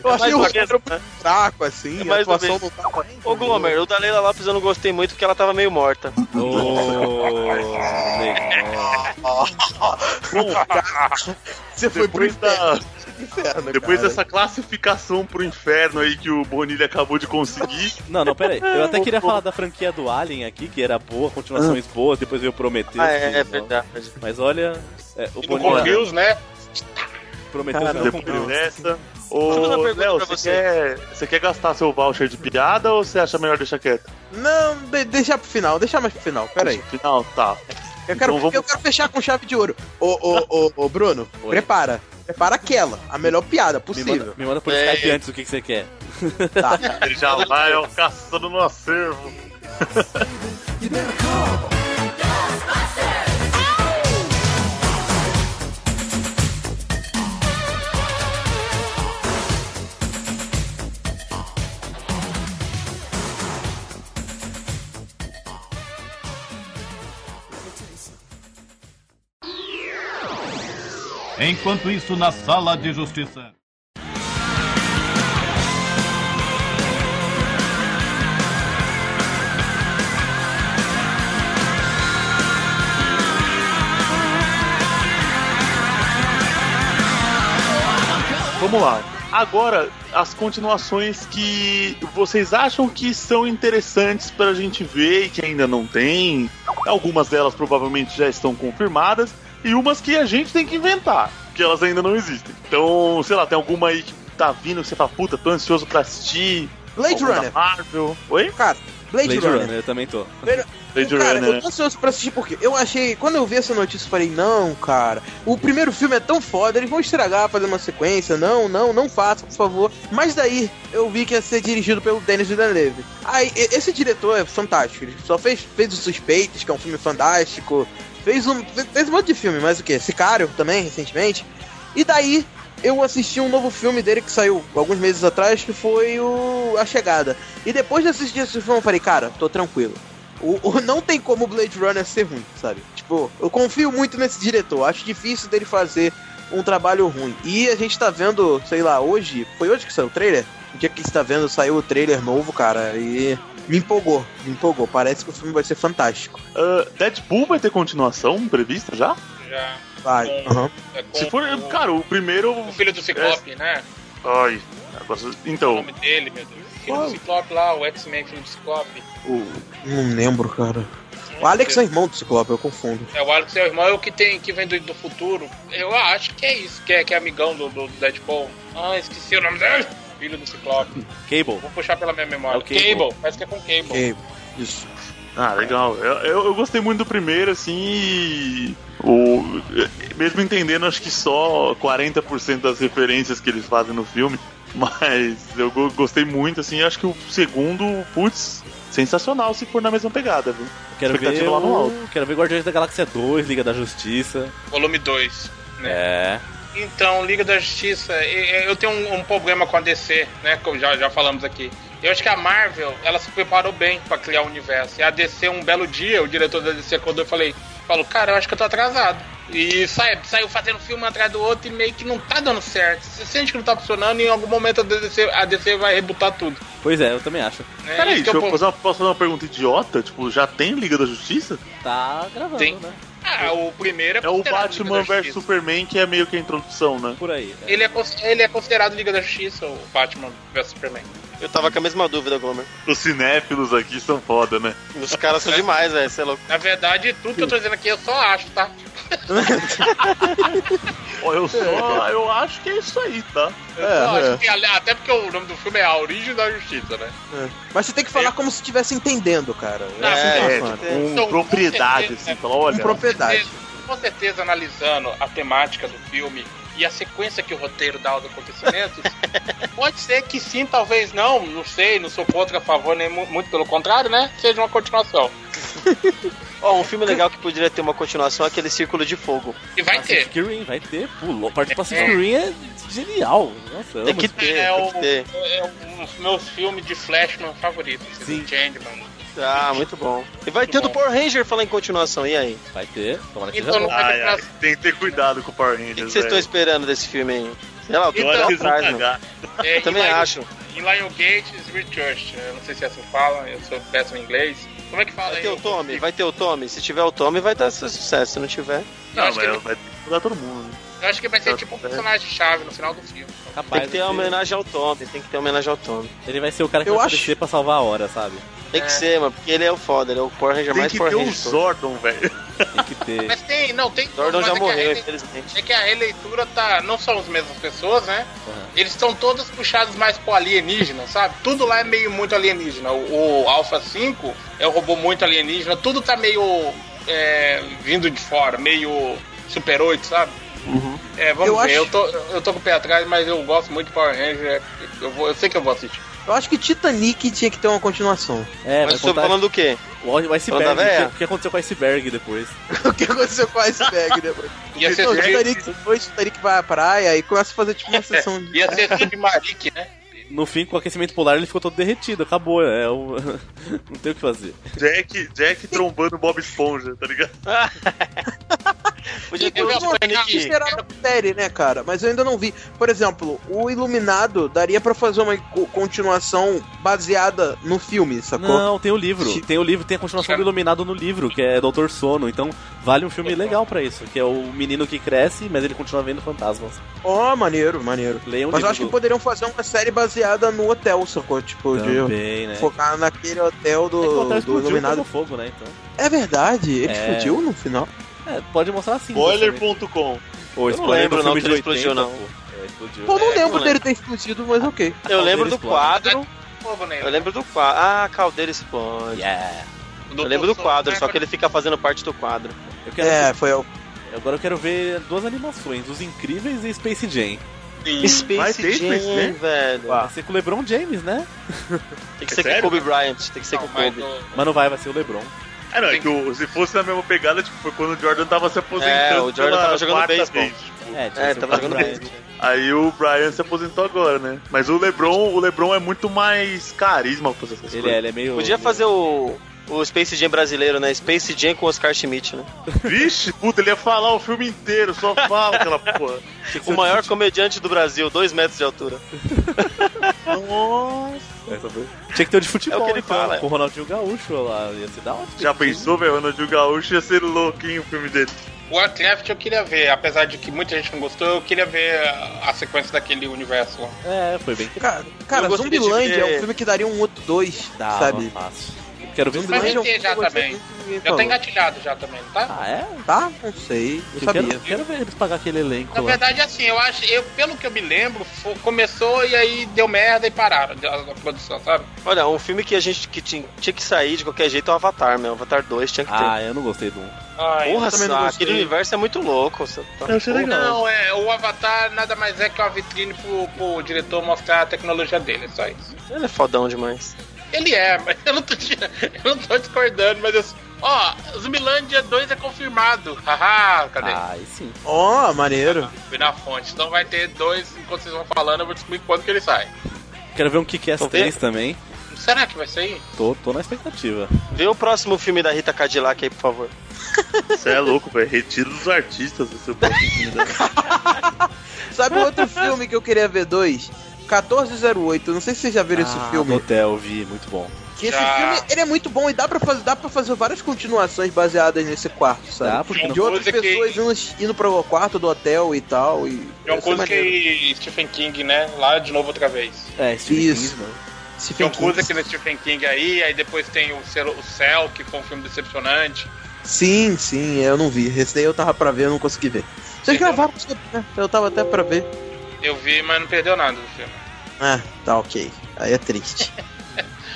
S7: Eu achei
S3: mais
S7: o roteiro muito fraco, assim,
S3: É
S7: a
S3: mais uma
S7: atuação tava...
S3: Ô, Glomer, o da Leila Lopes eu não gostei muito porque ela tava meio morta.
S5: Ô, legal.
S7: Você foi pro
S2: Depois da,
S7: inferno,
S2: depois
S7: cara.
S2: dessa classificação pro inferno aí que o Bonilha acabou de conseguir,
S5: Não, não, pera aí. Eu até queria falar da franquia do Alien aqui, que era boa, continuações boas, depois veio Prometheus.
S3: Ah, é, é verdade.
S5: Mas olha, é, o
S4: e
S5: Bonilha
S4: Confuse, né?
S5: Prometheus
S7: Cara,
S5: não cumpriu.
S3: eu uma
S2: Ô, Léo, você
S3: você.
S2: quer, você quer gastar seu voucher de piada ou você acha melhor deixar quieto?
S7: Não, de, deixa pro final, deixa mais pro final, pera aí.
S2: Final, tá.
S7: Eu quero,
S2: Então vamos-
S7: eu quero fechar com chave de ouro. Ô, ô, ô, ô, Bruno,
S5: Oi.
S7: prepara. Prepara aquela, a melhor piada
S5: Me
S7: possível.
S5: manda, me manda por
S3: É.
S5: Skype antes o que, que você quer.
S7: Tá.
S2: Ele já vai ó, caçando no acervo.
S8: Enquanto isso, na sala de justiça.
S2: Vamos lá. Agora, as continuações que vocês acham que são interessantes pra gente ver e que ainda não tem. Algumas delas provavelmente já estão confirmadas. E umas que a gente tem que inventar, que elas ainda não existem. Então, sei lá, tem alguma aí que tá vindo que você fala, puta, tô ansioso pra assistir.
S7: Blade Runner.
S2: Marvel. Oi?
S7: Cara, Blade,
S5: Blade
S7: Runner.
S5: Runner, eu também tô.
S2: Blade
S7: cara,
S2: Runner.
S7: eu tô ansioso pra assistir porque eu achei. Quando eu vi essa notícia, eu falei, não, cara. O primeiro filme é tão foda, eles vão estragar fazer uma sequência. Não, não, não faça, por favor. Mas daí eu vi que ia ser dirigido pelo Denis Villeneuve. Aí, esse diretor é fantástico. Ele só fez, fez Os Suspeitos, que é um filme fantástico. Fez um, fez- um monte de filme, mas o que? Sicário também, recentemente. E daí eu assisti um novo filme dele que saiu alguns meses atrás, que foi o A Chegada. E depois de assistir esse filme, eu falei, cara, tô tranquilo. O, o- não tem como Blade Runner ser ruim, sabe? Tipo, eu confio muito nesse diretor. Acho difícil dele fazer um trabalho ruim. E a gente tá vendo, sei lá, hoje. Foi hoje que saiu o trailer? O dia que você tá vendo, saiu o trailer novo, cara. E me empolgou, me empolgou. Parece que o filme vai ser fantástico.
S2: Ah, Deadpool vai ter continuação prevista já?
S4: Já.
S7: Vai,
S4: Com-
S7: aham.
S4: É
S2: Se for,
S4: o,
S2: cara, o primeiro.
S4: o filho do Ciclope, né?
S2: Ai. agora-
S4: O
S2: Então,
S4: nome dele, meu Deus. O filho
S7: Qual?
S4: do Ciclope lá, o X-Men, filho do Ciclope.
S2: o,
S7: Não lembro, cara. O Alex é irmão do Ciclope, eu confundo.
S4: É, o Alex é o irmão, é o que, tem, que vem do, do futuro. Eu acho que é isso, que é, que é amigão do, do Deadpool. Ah, esqueci o nome dele. Filho do Ciclope.
S5: Cable.
S4: Vou puxar pela minha memória.
S5: É o Cable.
S4: parece que é com Cable.
S7: Ok, isso.
S2: Ah, legal. Eu, eu, eu gostei muito do primeiro, assim, e o, mesmo entendendo, acho que só 40% das referências que eles fazem no filme, mas eu go- gostei muito, assim, acho que o segundo, putz, sensacional se for na mesma pegada, viu?
S5: Quero ver,
S2: Expectativa lá no
S5: o...
S2: alto.
S5: Quero ver Guardiões da Galáxia 2, Liga da Justiça.
S4: Volume 2. Né?
S5: É.
S4: Então, Liga da Justiça, eu tenho um, um problema com a DC, né? Que já, já falamos aqui. Eu acho que a Marvel, ela se preparou bem pra criar o universo. E a DC, um belo dia, o diretor da DC acordou e falei, falou, cara, eu acho que eu tô atrasado. E sai, saiu fazendo filme atrás do outro e meio que não tá dando certo. Você sente que não tá funcionando e em algum momento a DC, a DC vai rebutar tudo.
S5: Pois é, eu também acho.
S4: Né?
S2: Peraí,
S4: Isso que
S2: deixa eu
S4: eu-
S2: fazer uma, posso fazer uma pergunta idiota? Tipo, já tem Liga da Justiça?
S5: Tá gravando,
S4: Tem.
S5: né?
S4: Ah, o primeiro é
S2: É o Batman vs. Superman, que é meio que a introdução, né?
S5: Por aí. é.
S4: Ele é, ele é considerado Liga da Justiça, o Batman vs Superman.
S3: Eu tava com a mesma dúvida, Glomer.
S2: Os cinéfilos aqui são foda, né?
S3: Os caras são demais, velho. Você é louco.
S4: Na verdade, tudo que eu tô dizendo aqui eu só acho, tá?
S2: Eu só, eu acho que é isso aí, tá?
S4: Eu
S7: É,
S4: só
S7: é.
S4: acho que, até porque o nome do filme é A Origem da Justiça, né?
S7: Mas você tem que falar como se estivesse entendendo, cara.
S4: Não,
S7: É,
S2: É, tipo, com
S4: Então,
S2: propriedade, assim, falar, olha,
S7: Com propriedade.
S4: Com certeza, analisando a temática do filme e a sequência que o roteiro dá aos acontecimentos, pode ser que sim, talvez não, não sei, não sou contra, a favor, nem mu- muito pelo contrário, né? Seja uma continuação.
S3: Ó, um filme legal que poderia ter uma continuação é aquele Círculo de Fogo.
S4: E vai ter.
S5: Pacific Rim, vai ter. Pulou. Parte do Pacific
S4: É.
S5: Rim é genial. Nossa,
S3: Tem que ter,
S4: É,
S3: tem
S4: o,
S3: que ter.
S4: é um dos meus filmes de Flashman favoritos.
S5: Sim.
S4: Changeman.
S3: Ah, muito bom. E vai ter do Power Ranger falar em continuação, e aí?
S5: Vai ter, tomara que
S4: Então
S5: seja
S4: não
S5: bom.
S4: vai
S2: Ai, ai, tem que ter cuidado com o Power
S3: O que que vocês estão esperando desse filme aí? Sei lá, eu tô
S4: Então,
S2: vão
S3: atrás.
S4: É,
S3: Eu também
S4: Lion-
S3: acho.
S4: Em Lion Gates Research, eu não sei se é assim que fala, eu sou péssimo em inglês. Como é que fala
S3: Vai
S4: aí?
S3: ter o Tommy, vai ter o Tommy. Se tiver o Tommy, vai dar sucesso. Se não tiver.
S2: Não,
S4: que
S2: mas vai ter que mudar todo mundo.
S4: Eu acho que vai ser tipo um personagem-chave no final do filme.
S3: Tem
S5: Capaz
S3: que ter
S5: de
S3: uma homenagem ao Tommy. Tem que ter uma homenagem ao Tommy.
S5: Ele vai ser o cara que
S7: Eu
S5: vai
S7: acho-
S5: pra salvar a hora, sabe?
S3: Tem que
S4: É.
S3: ser, mano, porque ele é o foda. Ele é o Power Ranger
S2: Tem
S3: mais
S2: que
S3: Power
S2: ter o
S3: Ranger. de todos.
S2: Zordon, velho.
S5: Tem que ter.
S4: Mas tem, não, tem.
S3: Zordon já
S4: é que
S3: morreu,
S4: rele-
S3: infelizmente.
S4: É que a releitura tá. Não são as mesmas pessoas, né?
S5: Uhum.
S4: Eles estão todos puxados mais pro alienígena, sabe? Tudo lá é meio muito alienígena. O, o Alpha 5 é um robô muito alienígena, tudo tá meio. é, vindo de fora, meio Super 8, sabe?
S3: Uhum.
S4: É, vamos
S7: Eu
S4: ver.
S7: acho-
S4: Eu, tô, eu tô com o pé atrás, mas eu gosto muito de Power Ranger. Eu, vou, eu sei que eu vou assistir.
S7: Eu acho que Titanic tinha que ter uma continuação.
S5: É,
S3: Mas estou
S5: contar
S3: falando do quê?
S5: o, o iceberg. O que, o que aconteceu com o iceberg depois?
S7: o que aconteceu com a iceberg depois?
S4: Ia ser,
S7: Não,
S4: sub,
S7: Titanic, depois Titanic vai à praia e começa a fazer tipo uma sessão de.
S4: ia ser Submaric, né?
S5: No fim, com o aquecimento polar, ele ficou todo derretido. Acabou, é o... Não tem o que fazer.
S2: Jack, Jack trombando Bob Esponja, tá ligado?
S3: Podia ter Titanic.
S7: Isso era uma série, né, cara? Mas eu ainda não vi. Por exemplo, o Iluminado daria pra fazer uma co- continuação baseada no filme, sacou?
S5: Não, tem o livro. Tem o livro, tem a continuação do Iluminado no livro, que é Doutor Sono. Então, vale um filme legal pra isso. Que é o menino que cresce, mas ele continua vendo fantasmas.
S7: Ó, maneiro, maneiro.
S5: Leiam o
S7: Mas eu acho que
S5: do-
S7: poderiam fazer uma série baseada no hotel, sacou? Tipo, de
S5: Também, né?
S7: focar naquele hotel
S5: É que o
S7: do,
S5: hotel
S7: do Iluminado.
S5: fogo, né? Então...
S7: É verdade, ele
S5: É.
S7: explodiu no final.
S5: É, pode mostrar assim.
S2: Spoiler.com.
S5: Ou
S3: Eu não
S5: spoiler
S3: lembro
S5: do
S3: não
S5: filme
S3: que
S5: de
S3: ele explodiu,
S5: 80,
S3: não.
S5: pô. É, explodiu.
S7: Pô, não
S3: É,
S7: lembro
S3: não
S7: dele ter explodido, mas ok.
S3: Eu lembro do quadro.
S4: Povo, né?
S3: Eu lembro do quadro. Ah, a caldeira explode.
S5: Yeah.
S3: Eu lembro do quadro, só que ele fica fazendo parte do quadro.
S5: Eu quero
S7: É, foi o.
S5: Agora eu quero ver duas animações, Os Incríveis e Space Jam.
S3: Space
S2: Vai ter
S3: Jam,
S2: Space Jam?
S3: velho.
S5: Vai ser com o LeBron James, né?
S3: Tem que ser
S2: Sério?
S3: com o Kobe Bryant. Tem que ser com o Kobe.
S5: Mas não vai, vai ser o LeBron.
S2: Ah, não, é que o- se fosse na mesma pegada, tipo, foi quando o Jordan tava se aposentando.
S3: É, o Jordan tava jogando beisebol.
S2: vez, tipo.
S5: É,
S3: É, tava jogando bem.
S2: Aí o Brian se aposentou agora, né? Mas o LeBron, o LeBron é muito mais carisma pra fazer essas
S5: Ele é,
S2: coisas.
S5: ele é meio.
S3: Podia fazer o, o Space Jam brasileiro, né? Space Jam com Oscar Schmidt, né?
S2: Vixe, puta, ele ia falar o filme inteiro, só fala aquela porra.
S3: O maior comediante do Brasil, 2 metros de altura.
S5: Essa foi- Tinha que ter o de futebol,
S3: É o que ele
S5: então,
S3: fala.
S5: com o Ronaldinho Gaúcho lá. Ia ser da hora.
S2: Já pensou, velho? Ronaldinho Gaúcho ia ser louquinho o filme dele.
S4: Warcraft eu queria ver, apesar de que muita gente não gostou, eu queria ver a, sequência daquele universo lá.
S5: É, foi bem
S7: Cara, cara Zumbilândia é um filme que daria um outro dois, sabe?
S5: fácil. Quero ver os
S4: Mas já
S7: eu gostei
S4: também.
S7: ninguém
S4: Já tá engatilhado já também, não tá?
S5: Ah, é?
S7: Tá? Não sei.
S5: Eu
S7: Eu sabia.
S5: quero, quero ver eles pagar aquele elenco
S4: Na
S5: lá.
S4: verdade, assim, eu acho, eu, pelo que eu me lembro, fo- começou e aí deu merda e pararam a, a produção, sabe?
S3: Olha, um filme que a gente que tinha, tinha que sair de qualquer jeito é o Avatar, meu. Avatar 2 tinha que ter.
S5: Ah, eu não gostei do 1.
S4: Ai,
S3: Porra, aquele universo é muito louco. Tá...
S2: Eu achei legal.
S4: Não, é, o Avatar nada mais é que uma vitrine pro, pro diretor mostrar a tecnologia dele, é só isso.
S3: Ele é fodão demais.
S4: Ele é, mas eu não tô, eu não tô discordando, mas eu. Ó, Zumbilândia 2 é confirmado. Haha, cadê?
S5: Ah, aí sim.
S7: Ó, maneiro.
S4: Fui na fonte. Então vai ter dois, enquanto vocês vão falando, eu vou descobrir quando que ele sai.
S5: Quero ver um Kick-Ass
S3: ver?
S5: 3 também.
S4: Será que vai sair?
S5: Tô, tô na expectativa.
S3: Vê o próximo filme da Rita Cadillac aí, por favor.
S2: Você é louco, velho. Retiro dos artistas do seu próximo filme dela.
S7: Sabe outro filme que eu queria ver dois? 1408, não sei se vocês já viram
S5: ah,
S7: esse filme.
S5: Hotel, vi, muito bom.
S7: Que esse
S4: Já.
S7: filme ele é muito bom e dá pra, fazer, dá pra fazer várias continuações baseadas nesse quarto, sabe?
S5: Dá, porque
S4: não?
S7: De outras
S4: Coisa que-
S7: pessoas indo, indo pro quarto do hotel e tal. E
S4: É uma coisa
S7: maneiro.
S4: que Stephen King, né? Lá de novo outra vez.
S5: É, Stephen
S7: Isso.
S5: King, mano.
S4: Tem
S7: Stephen
S4: uma coisa
S7: King.
S4: que no Stephen King aí, aí depois tem o Céu, o Céu, que foi um filme decepcionante.
S7: Sim, sim, eu não vi. Esse daí eu tava pra ver, eu não consegui ver. Vocês gravaram né? Eu tava até pra ver.
S4: Eu vi, mas não perdeu nada do filme.
S7: Ah, tá ok. Aí é triste.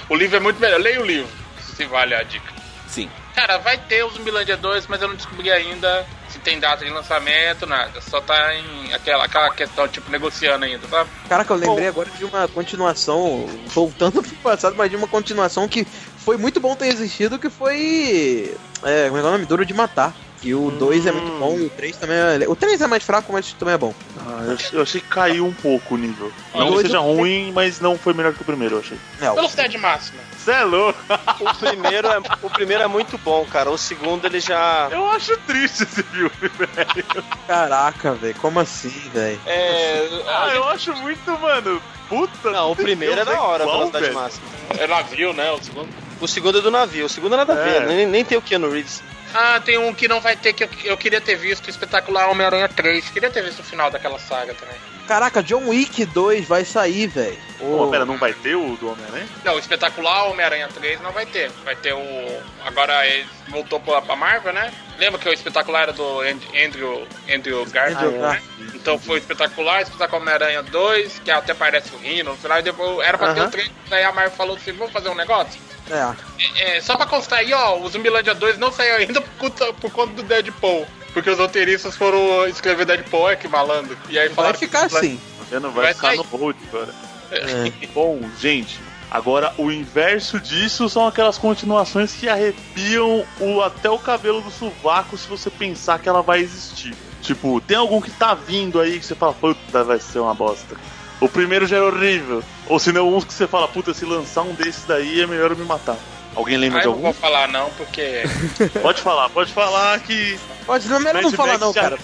S4: O livro é muito melhor. Leia o livro, se vale a dica.
S5: Sim.
S4: Cara, vai ter o Zumbilândia 2, mas eu não descobri ainda se tem data de lançamento, nada. Só tá em aquela, aquela questão, tipo, negociando ainda, sabe?
S7: Caraca, eu lembrei agora de uma continuação, voltando pro passado, mas de uma continuação que foi muito bom ter existido, que foi. É, como é é o nome? Duro de Matar. E o 2 é muito bom, e o 3 também é. O 3 é mais fraco, mas também é bom.
S2: Ah, eu, achei, eu achei que caiu um pouco o nível. Não que seja
S7: eu-
S2: ruim, mas não foi melhor que o primeiro, eu achei.
S7: É, o-
S4: Velocidade máxima.
S2: Cê é louco?
S3: O primeiro, é, o primeiro é muito bom, cara. O segundo ele já.
S2: Eu acho triste esse filme, velho.
S7: Caraca, velho, como assim, velho?
S4: É.
S2: Ah, eu acho muito, mano. Puta.
S3: Não, o primeiro é da hora, a
S2: igual,
S3: velocidade
S2: velho.
S3: máxima.
S4: É navio, né? O segundo.
S3: O segundo é do navio, o segundo é nada a ver,
S2: É.
S3: nem, nem tem o Keanu Reeves.
S4: Ah, tem um que não vai ter, que eu, eu queria ter visto, o espetacular Homem-Aranha 3. Queria ter visto o final daquela saga também.
S7: Caraca, John Wick 2 vai sair, velho.
S2: Pô, pera, não vai ter o do Homem-Aranha?
S4: Não, o espetacular Homem-Aranha 3 não vai ter. Vai ter o. Agora ele voltou pra, pra Marvel, né? Lembra que o espetacular era do And- Andrew, Andrew Garfield,
S7: Andrew
S4: né? Então foi o espetacular, espetacular Homem-Aranha 2, que até parece o Rino, no final, e depois era pra ter
S3: Aham.
S4: o 3, daí a Marvel falou assim: vamos fazer um negócio?
S7: É.
S4: É, só pra constar aí, ó, o Zumbilândia 2 não saiu ainda por conta, por conta do Deadpool. Porque os roteiristas foram escrever Deadpool, é que malandro. E aí
S7: Vai ficar
S4: que-
S7: assim.
S2: Tá vendo? Vai,
S4: Vai
S2: ficar
S4: sair.
S2: no hold agora.
S7: É.
S2: Bom, gente, agora o inverso disso são aquelas continuações que arrepiam o, até o cabelo do sovaco se você pensar que ela vai existir. Tipo, tem algum que tá vindo aí que você fala, puta, vai ser uma bosta. O primeiro já era horrível. Ou se não, uns que você fala, puta, se lançar um desses daí é melhor eu me matar. Alguém lembra
S4: Ah,
S2: de
S4: eu não
S2: algum?
S4: vou falar não, porque.
S2: Pode falar, pode falar que.
S7: Pode, não, melhor não falar não, cara.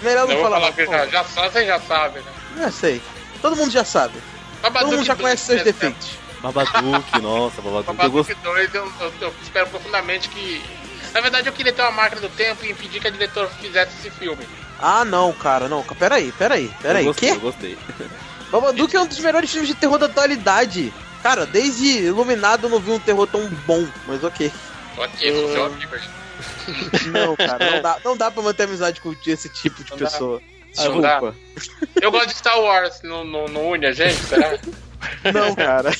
S7: Melhor
S4: Eu
S7: não
S4: vou
S7: falar
S4: falar
S7: não.
S4: que já, já sabe, você já sabe, né?
S7: Já sei. Todo mundo já sabe. Todo mundo já conhece seus defeitos.
S5: Babadook, nossa, Babadook. Eu
S4: Babadook
S5: gosto.
S4: 2, eu, eu, eu espero profundamente que. Na verdade, eu queria ter uma máquina do tempo e impedir que a diretora fizesse esse filme.
S7: Ah, não, cara, não. Peraí, peraí, peraí.
S5: Eu gostei,
S7: Quê?
S5: eu gostei.
S7: Babadook é um dos melhores filmes de terror da atualidade. Cara, desde Iluminado eu não vi um terror tão bom, mas ok.
S4: Ok, amigo aí.
S7: Não, cara, não dá, não dá pra manter amizade com esse tipo de
S4: Não
S7: pessoa.
S4: Não dá.
S7: Desculpa.
S4: Eu gosto de Star Wars, não, não, não une a gente, será?
S7: Não, cara.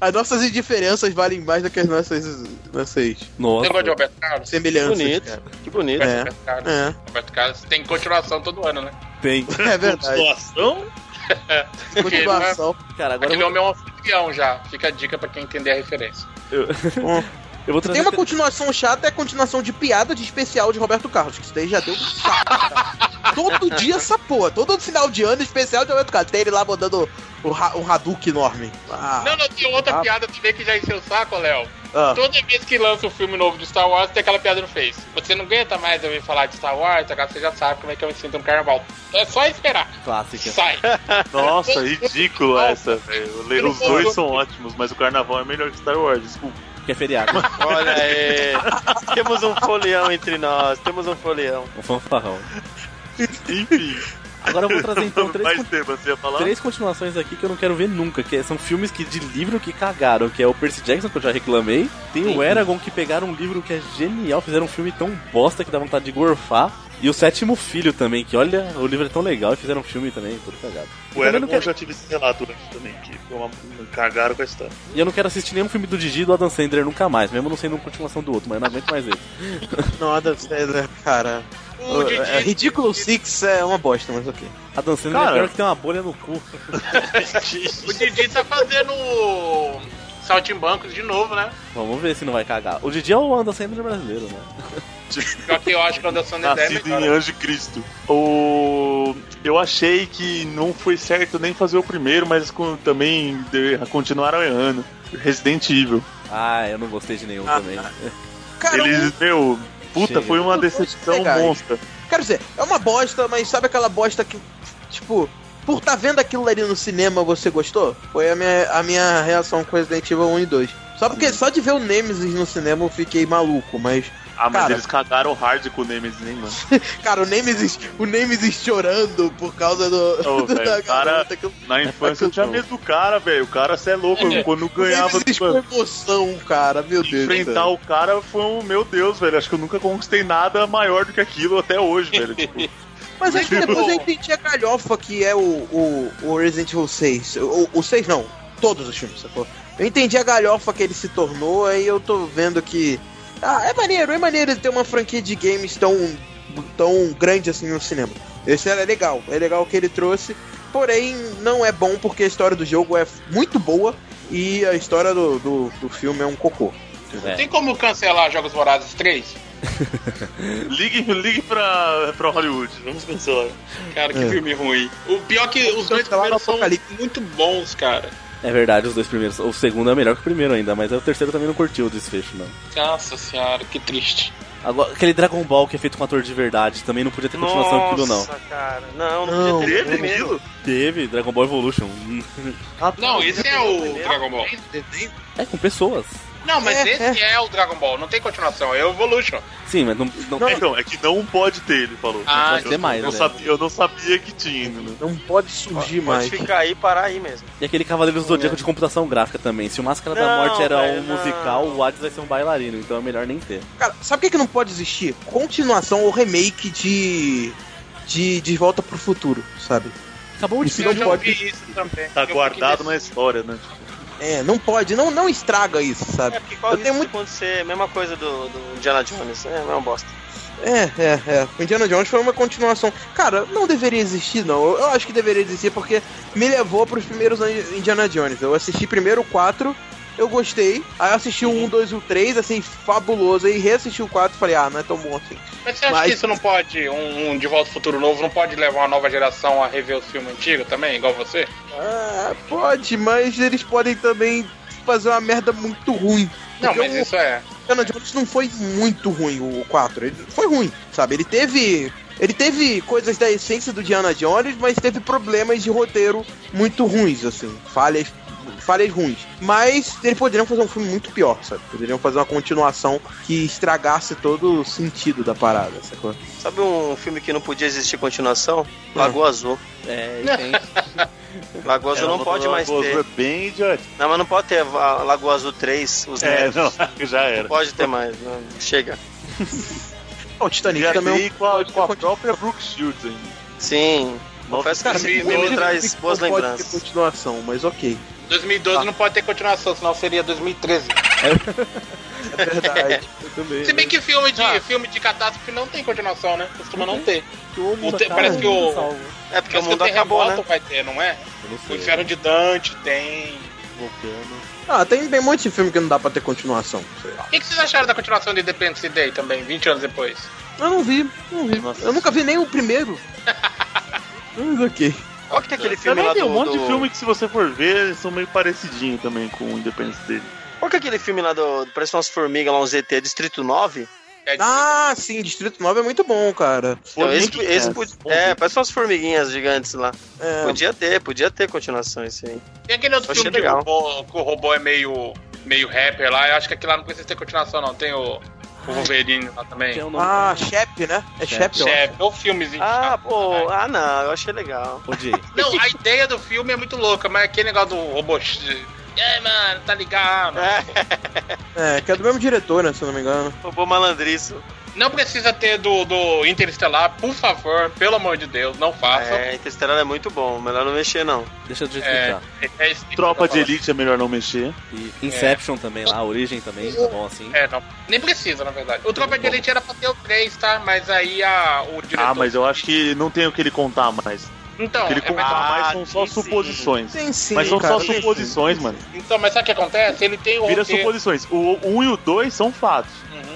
S7: As nossas indiferenças valem mais do que as nossas, nossas
S5: Nossa.
S4: Você gosta de Roberto Carlos?
S7: semelhanças.
S3: Bonito,
S7: cara.
S3: que bonito.
S7: É.
S4: Roberto Carlos.
S7: É.
S4: Roberto Carlos tem continuação todo ano, né?
S5: Tem.
S7: É verdade.
S2: Situação?
S4: É-
S7: Continuação.
S5: Cara, agora
S4: aquele
S5: vou,
S4: homem é um anfitrião já. Fica a dica pra quem entender a referência.
S5: eu vou trazer.
S7: Tem uma continuação chata, é a continuação de piada de especial de Roberto Carlos, que isso daí já deu um saco. Todo dia essa porra, todo final de ano especial de Roberto Carlos. Tem ele lá mandando o, Ra- o Hadouken enorme. Ah,
S4: Não, não, tem outra
S7: Ah.
S4: piada também que já encheu o saco, Léo.
S7: ah.
S4: Toda vez que lança um filme novo de Star Wars, tem aquela piada no Face. Você não aguenta mais ouvir falar de Star Wars, agora você já sabe como é que eu me sinto no carnaval. É só esperar.
S5: Clássica.
S4: Sai.
S2: Nossa, ridículo essa, velho.
S4: Eu
S2: Os dois são ótimos, mas o carnaval é melhor que Star Wars, desculpa.
S5: Que é feriado.
S3: Olha aí. temos um folião entre nós, temos um folião.
S5: um fanfarrão.
S2: Enfim.
S5: Agora eu vou trazer então três,
S2: Mais
S5: con-
S2: temas, você ia falar?
S5: três continuações aqui que eu não quero ver nunca. Que são filmes que, de livro que cagaram. Que é o Percy Jackson, que eu já reclamei. Tem o Eragon, que pegaram um livro que é genial. Fizeram um filme tão bosta que dá vontade de gorfar. E o Sétimo Filho também, que olha, o livro é tão legal e fizeram um filme também, tudo cagado.
S2: O
S5: não
S2: Eragon
S5: quero-
S2: já tive esse relato antes também, que foi uma... cagaram com a história.
S5: E eu não quero assistir nenhum filme do Didi e do Adam Sandler nunca mais, mesmo não sendo uma continuação do outro, mas eu não aguento mais ele.
S7: Não, Adam Sandler, cara.
S4: O
S7: O,
S4: Didi-
S7: é, Ridículo Six é uma bosta, mas ok.
S5: Sandler
S2: Cara.
S5: é pior que tem uma bolha no cu.
S4: O Didi tá fazendo saltimbancos de novo, né?
S5: Vamos ver se não vai cagar. O Didi é o Adam Sandler brasileiro, né?
S4: Só que eu acho que o Anderson é
S2: Nascido em. Anjo Cristo. O... Eu achei que não foi certo nem fazer o primeiro, mas também de- continuaram errando. Resident Evil.
S5: Ah, eu não gostei de nenhum
S7: Ah,
S5: também.
S7: Cara,
S2: Eles, meu, puta,
S5: Chega.
S2: foi uma decepção monstra.
S7: Quero dizer, é uma bosta, mas sabe aquela bosta que, tipo, por tá vendo aquilo ali no cinema você gostou? Foi a minha, a minha reação com Resident Evil 1 e 2. Só porque só de ver o Nemesis no cinema eu fiquei maluco, mas.
S2: Ah, mas
S7: Cara.
S2: eles cagaram hard com o Nemesis, hein, mano?
S7: Cara, o Nemesis, o Nemesis chorando por causa do.
S2: Ô,
S7: da
S2: velho, o cara-
S7: que eu-
S2: Na infância eu tinha medo do cara, velho. O cara, cê é louco.
S4: É.
S2: Quando
S7: O
S2: ganhava
S7: Nemesis com emoção, cara, meu Deus.
S2: enfrentar
S7: do
S2: o cara foi um. Meu Deus, velho. Acho que eu nunca conquistei nada maior do que aquilo até hoje, velho. Tipo,
S7: Mas é que depois eu entendi a galhofa que é o, o, o Resident Evil 6. O, o 6 não, todos os filmes, sacou? Eu entendi a galhofa que ele se tornou, aí eu tô vendo que. Ah, é maneiro, é maneiro ele ter uma franquia de games tão, tão grande assim no cinema. Esse é legal, é legal o que ele trouxe. Porém, não é bom porque a história do jogo é muito boa e a história do, do, do filme é um cocô.
S5: É.
S4: Tem como cancelar Jogos Vorazes 3?
S2: ligue, ligue pra, pra Hollywood. Vamos cancelar.
S4: Cara, que
S7: É.
S4: filme ruim. O pior é que os dois primeiros são muito bons, cara.
S5: É verdade, os dois primeiros. O segundo é melhor que o primeiro ainda, mas o terceiro também não curtiu o desfecho, não.
S4: Nossa senhora, que triste.
S5: Agora, aquele Dragon Ball que é feito com ator de verdade, também não podia ter continuação daquilo, não.
S3: Nossa, cara. Não, não,
S7: Não,
S3: podia ter
S2: Teve aquilo?
S5: Teve, Dragon Ball Evolution.
S4: Não, esse é o Dragon Ball.
S5: É, com pessoas.
S4: Não, mas
S7: É,
S4: esse é. o Dragon Ball, não tem continuação, é o Evolution.
S5: Sim, mas não. não-
S2: É, então, é que não pode ter, ele falou.
S4: Ah,
S5: pode ter mais,
S2: eu,
S5: né?
S2: sabia, eu não sabia que tinha ainda. né?
S7: Não pode surgir
S3: Pode
S7: mais.
S3: ficar aí e parar aí mesmo.
S5: E aquele Cavaleiro do Zodíaco de computação gráfica também. Se o Máscara da
S3: Não,
S5: Morte era
S3: velho,
S5: um
S3: não.
S5: musical, o Hades vai ser um bailarino, então é melhor nem ter.
S7: Cara, sabe o que, que não pode existir? Continuação ou remake de. de De Volta pro Futuro, sabe?
S5: Acabou de
S4: Eu
S7: não
S4: já
S7: pode.
S4: isso também.
S2: Tá
S4: Eu
S2: guardado na história, né?
S7: É, não pode, não, não estraga isso, sabe?
S3: É porque qual
S7: Eu tenho muito-
S3: acontecer a mesma coisa do, do Indiana Jones? É, não é uma bosta.
S7: É, é, é. O Indiana Jones foi uma continuação. Cara, não deveria existir, não. Eu, eu acho que deveria existir porque me levou pros primeiros Indiana Jones. Eu assisti primeiro o 4, eu gostei. Aí eu assisti o 1, 2 e o 3, assim, fabuloso. Aí reassisti o 4 e falei, ah, não é tão bom assim.
S4: Mas você acha
S7: Mas-
S4: que isso não pode, um, um De Volta ao Futuro novo, não pode levar uma nova geração a rever os filmes antigos também, igual você?
S7: Ah, pode, mas eles podem também fazer uma merda muito ruim.
S4: Não, mas
S7: o
S4: isso é.
S7: Indiana Jones não foi muito ruim, o 4. Ele foi ruim, sabe? Ele teve. Ele teve coisas da essência do Indiana Jones, mas teve problemas de roteiro muito ruins, assim. Falhas. Falhas ruins. Mas eles poderiam fazer um filme muito pior, sabe? Poderiam fazer uma continuação que estragasse todo o sentido da parada, sacou?
S3: Sabe um filme que não podia existir continuação? Lagoa Azul.
S5: É, tem.
S3: Lagoa Azul não pode mais
S2: Lagoa Azul
S3: ter.
S2: É bem idiota.
S3: Não, mas não pode ter a Lagoa Azul 3, os
S2: É,
S3: netos.
S2: não, já
S3: Não
S2: era.
S3: pode ter mais. não. Chega.
S7: O Titanic
S2: Já
S7: também é
S2: com a, com a própria Brooke Shields ainda.
S3: Sim. Confesso que esse
S4: me-
S3: filme me
S4: me-
S3: traz
S7: não
S3: boas
S7: pode ter
S3: lembranças.
S7: continuação, mas ok.
S4: 2012
S7: Ah.
S4: não pode ter continuação, senão seria 2013.
S7: É verdade.
S5: Eu também.
S4: Se bem que filme de,
S3: Ah.
S4: filme de catástrofe não tem continuação, né? Costuma não ter.
S5: que o mundo
S4: o te- parece que o-
S5: salvo.
S3: É porque o
S4: Parece que
S3: mundo acabou, né?
S4: vai ter, não é?
S5: Não
S4: O. Inferno de Dante tem.
S5: Volcano.
S7: Ah, tem, tem um monte de filme que não dá pra ter continuação.
S4: O que, que vocês acharam da continuação de Independence Day também, 20 anos depois?
S7: Eu não vi, não vi. Eu nunca vi nem o primeiro. Mas ok.
S3: Qual que é aquele filme
S2: Também
S3: lá
S2: tem
S3: do...
S2: um monte de
S3: do-
S2: filme que, se você for ver, eles são meio parecidinhos também com o Independence dele.
S3: Qual que é aquele filme lá do... Parece umas formigas lá, um ZT, Distrito 9?
S4: É,
S7: Ah, sim, Distrito 9 é muito bom, cara.
S3: Então, esse, esse pod- É, parece umas formiguinhas gigantes lá.
S7: É,
S3: Podia ter, podia ter continuação esse aí.
S4: Tem aquele outro filme de
S3: legal.
S4: robô, que o robô é meio, meio rapper lá. Eu acho que aquilo lá não precisa ter continuação, não. Tem o, o Wolverine lá também.
S5: É o nome
S7: Ah, Shep, né? É Shep, acho.
S4: Chefe, ou filmezinho.
S3: Ah, pô,
S4: né?
S3: ah não, eu achei legal.
S5: Odiei.
S4: Não, a ideia do filme é muito louca, mas aquele negócio do robô. E aí, mano, tá ligado?
S7: É, que é do mesmo diretor, né, se eu não me engano.
S3: Robô malandriço.
S4: Não precisa ter do, do Interestelar, por favor, pelo amor de Deus, não façam.
S3: É, Interstellar é muito bom, melhor não mexer não.
S5: Deixa eu te
S4: É,
S5: explicar.
S4: é, é tipo
S2: Tropa de Elite é melhor não mexer.
S5: E Inception também lá, Origem também, tá bom assim.
S4: É, não. Nem precisa, na verdade. O Tropa de. Elite era pra ter o 3, tá? Mas aí a, o diretor.
S2: Ah, mas eu acho que não tem o que ele contar mais.
S4: Então,
S2: O que ele
S4: é,
S2: contar mais
S3: Ah,
S2: são só
S3: sim,
S2: suposições.
S7: Tem sim,
S2: Mas são
S7: cara,
S2: só
S7: tem sim.
S2: suposições, mano.
S4: então, mas sabe o que acontece? Ele tem o
S2: Vira
S4: roteiro.
S2: suposições. O 1 e o 2 são fatos.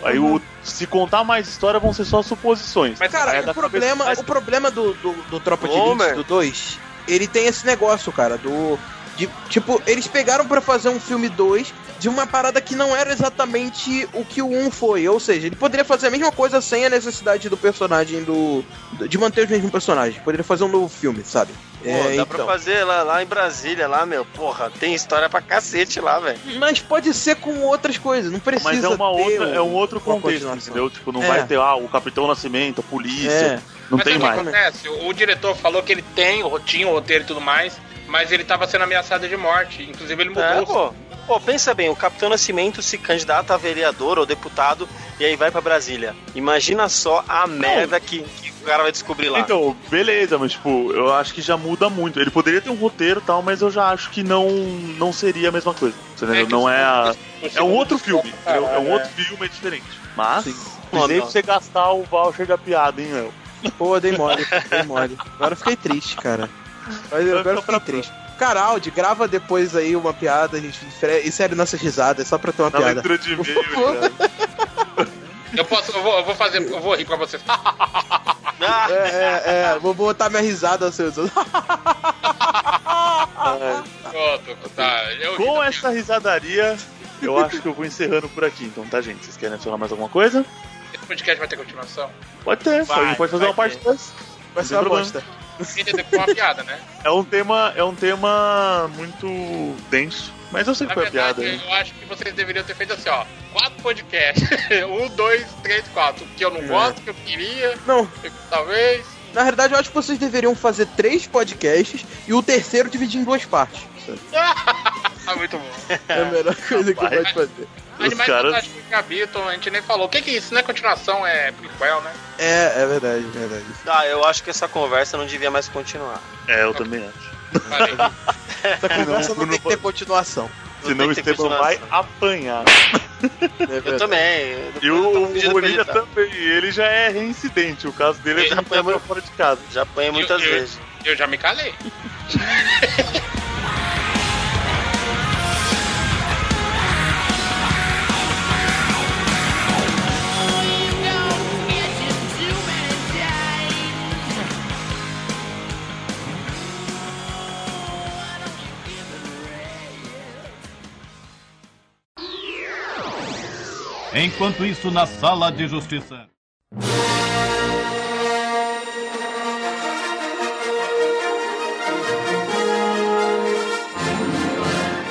S2: Aí o se contar mais história vão ser só suposições.
S4: Mas,
S7: Cara,
S2: é
S7: o problema,
S2: cabeça-
S7: o problema do, do, do Tropa de. Elite do 2, ele tem esse negócio, cara, do. De, tipo, eles pegaram pra fazer um filme 2 de uma parada que não era exatamente o que o 1 foi. Ou seja, ele poderia fazer a mesma coisa sem a necessidade do personagem do. de manter os mesmos personagens. Poderia fazer um novo filme, sabe?
S3: Pô,
S7: É,
S3: dá pra
S7: então.
S3: fazer lá, lá em Brasília, lá, meu, porra, tem história pra cacete lá, velho.
S7: Mas pode ser com outras coisas, não precisa
S2: Mas é, uma
S7: ter
S2: outra, é um outro contexto, entendeu? Tipo, não
S7: É.
S2: vai ter ah, o Capitão Nascimento, a polícia.
S7: É.
S2: Não
S4: Mas
S2: tem
S4: o que
S2: mais.
S4: acontece? O, o diretor falou que ele tem, o- tinha o roteiro e tudo mais, mas ele tava sendo ameaçado de morte. Inclusive, ele mudou.
S3: É,
S4: o-
S3: pô. Pô, pensa bem, o Capitão Nascimento se candidata a vereador ou deputado e aí vai pra Brasília. Imagina só a merda que, que cara vai descobrir lá.
S2: Então, beleza, mas tipo, eu acho que já muda muito. Ele poderia ter um roteiro e tal, mas eu já acho que não, não seria a mesma coisa.
S4: Que
S2: não é a. É um outro filme,
S4: Caralho?
S2: É um
S4: é.
S2: outro filme, é diferente. Mas,
S7: Sim.
S2: precisei
S3: Não,
S2: pra você gastar o voucher da piada, hein, Léo?
S7: Pô, dei mole, dei mole. Agora eu fiquei triste, cara. Mas eu- agora eu fiquei triste. Cara, Aldi, grava depois aí uma piada, a gente insere- insere nossas risadas, só pra ter uma
S2: Na
S7: piada.
S2: leitura de e-mail.
S4: Eu posso, eu vou, eu vou fazer, eu vou rir pra vocês.
S7: É, é, é, vou botar minha risada, seus.
S4: Pronto, tá. Ri
S2: Com
S4: também.
S2: essa risadaria, eu acho que eu vou encerrando por aqui. Então, tá, gente? Vocês querem adicionar mais alguma coisa?
S4: Esse podcast vai ter continuação.
S2: Pode ter,
S3: Vai,
S2: a gente pode fazer
S3: vai
S2: uma parte
S3: ter.
S2: 2.
S7: Vai ser uma
S2: tem
S7: bosta.
S4: Entendeu? Com uma piada, né?
S2: É um tema, é um tema muito denso, mas eu sei
S4: Na
S2: que foi a piada
S4: verdade, eu acho que vocês deveriam ter feito assim, ó. Quatro podcasts. um, dois, três, quatro. Que eu não
S2: É.
S4: gosto, que eu queria,
S7: Não,
S4: que talvez.
S7: na verdade eu acho que vocês deveriam fazer três podcasts e o terceiro dividir em duas partes.
S4: ah, muito bom.
S7: É a melhor coisa que
S2: rapaz.
S7: pode fazer.
S2: Os
S4: Animais
S2: caras-
S4: Fantásticos que habitam, a gente nem falou. O que que é isso? Não é continuação, é prequel, né?
S7: É, é verdade, é verdade.
S3: tá, eu acho que essa conversa não devia mais continuar.
S2: É, eu também acho.
S7: Essa conversa não tem que ter continuação.
S2: Senão o Esteban vai apanhar.
S7: É
S3: Eu também.
S2: E
S3: eu
S2: o,
S3: tô
S2: o
S3: pedindo pra
S2: Bonilha também. Ele já é reincidente. O caso dele é
S3: já
S2: pra fora de casa.
S3: Já apanhei muitas
S4: Eu- eu-
S3: vezes.
S4: Eu já me calei.
S8: Enquanto isso, na sala de justiça.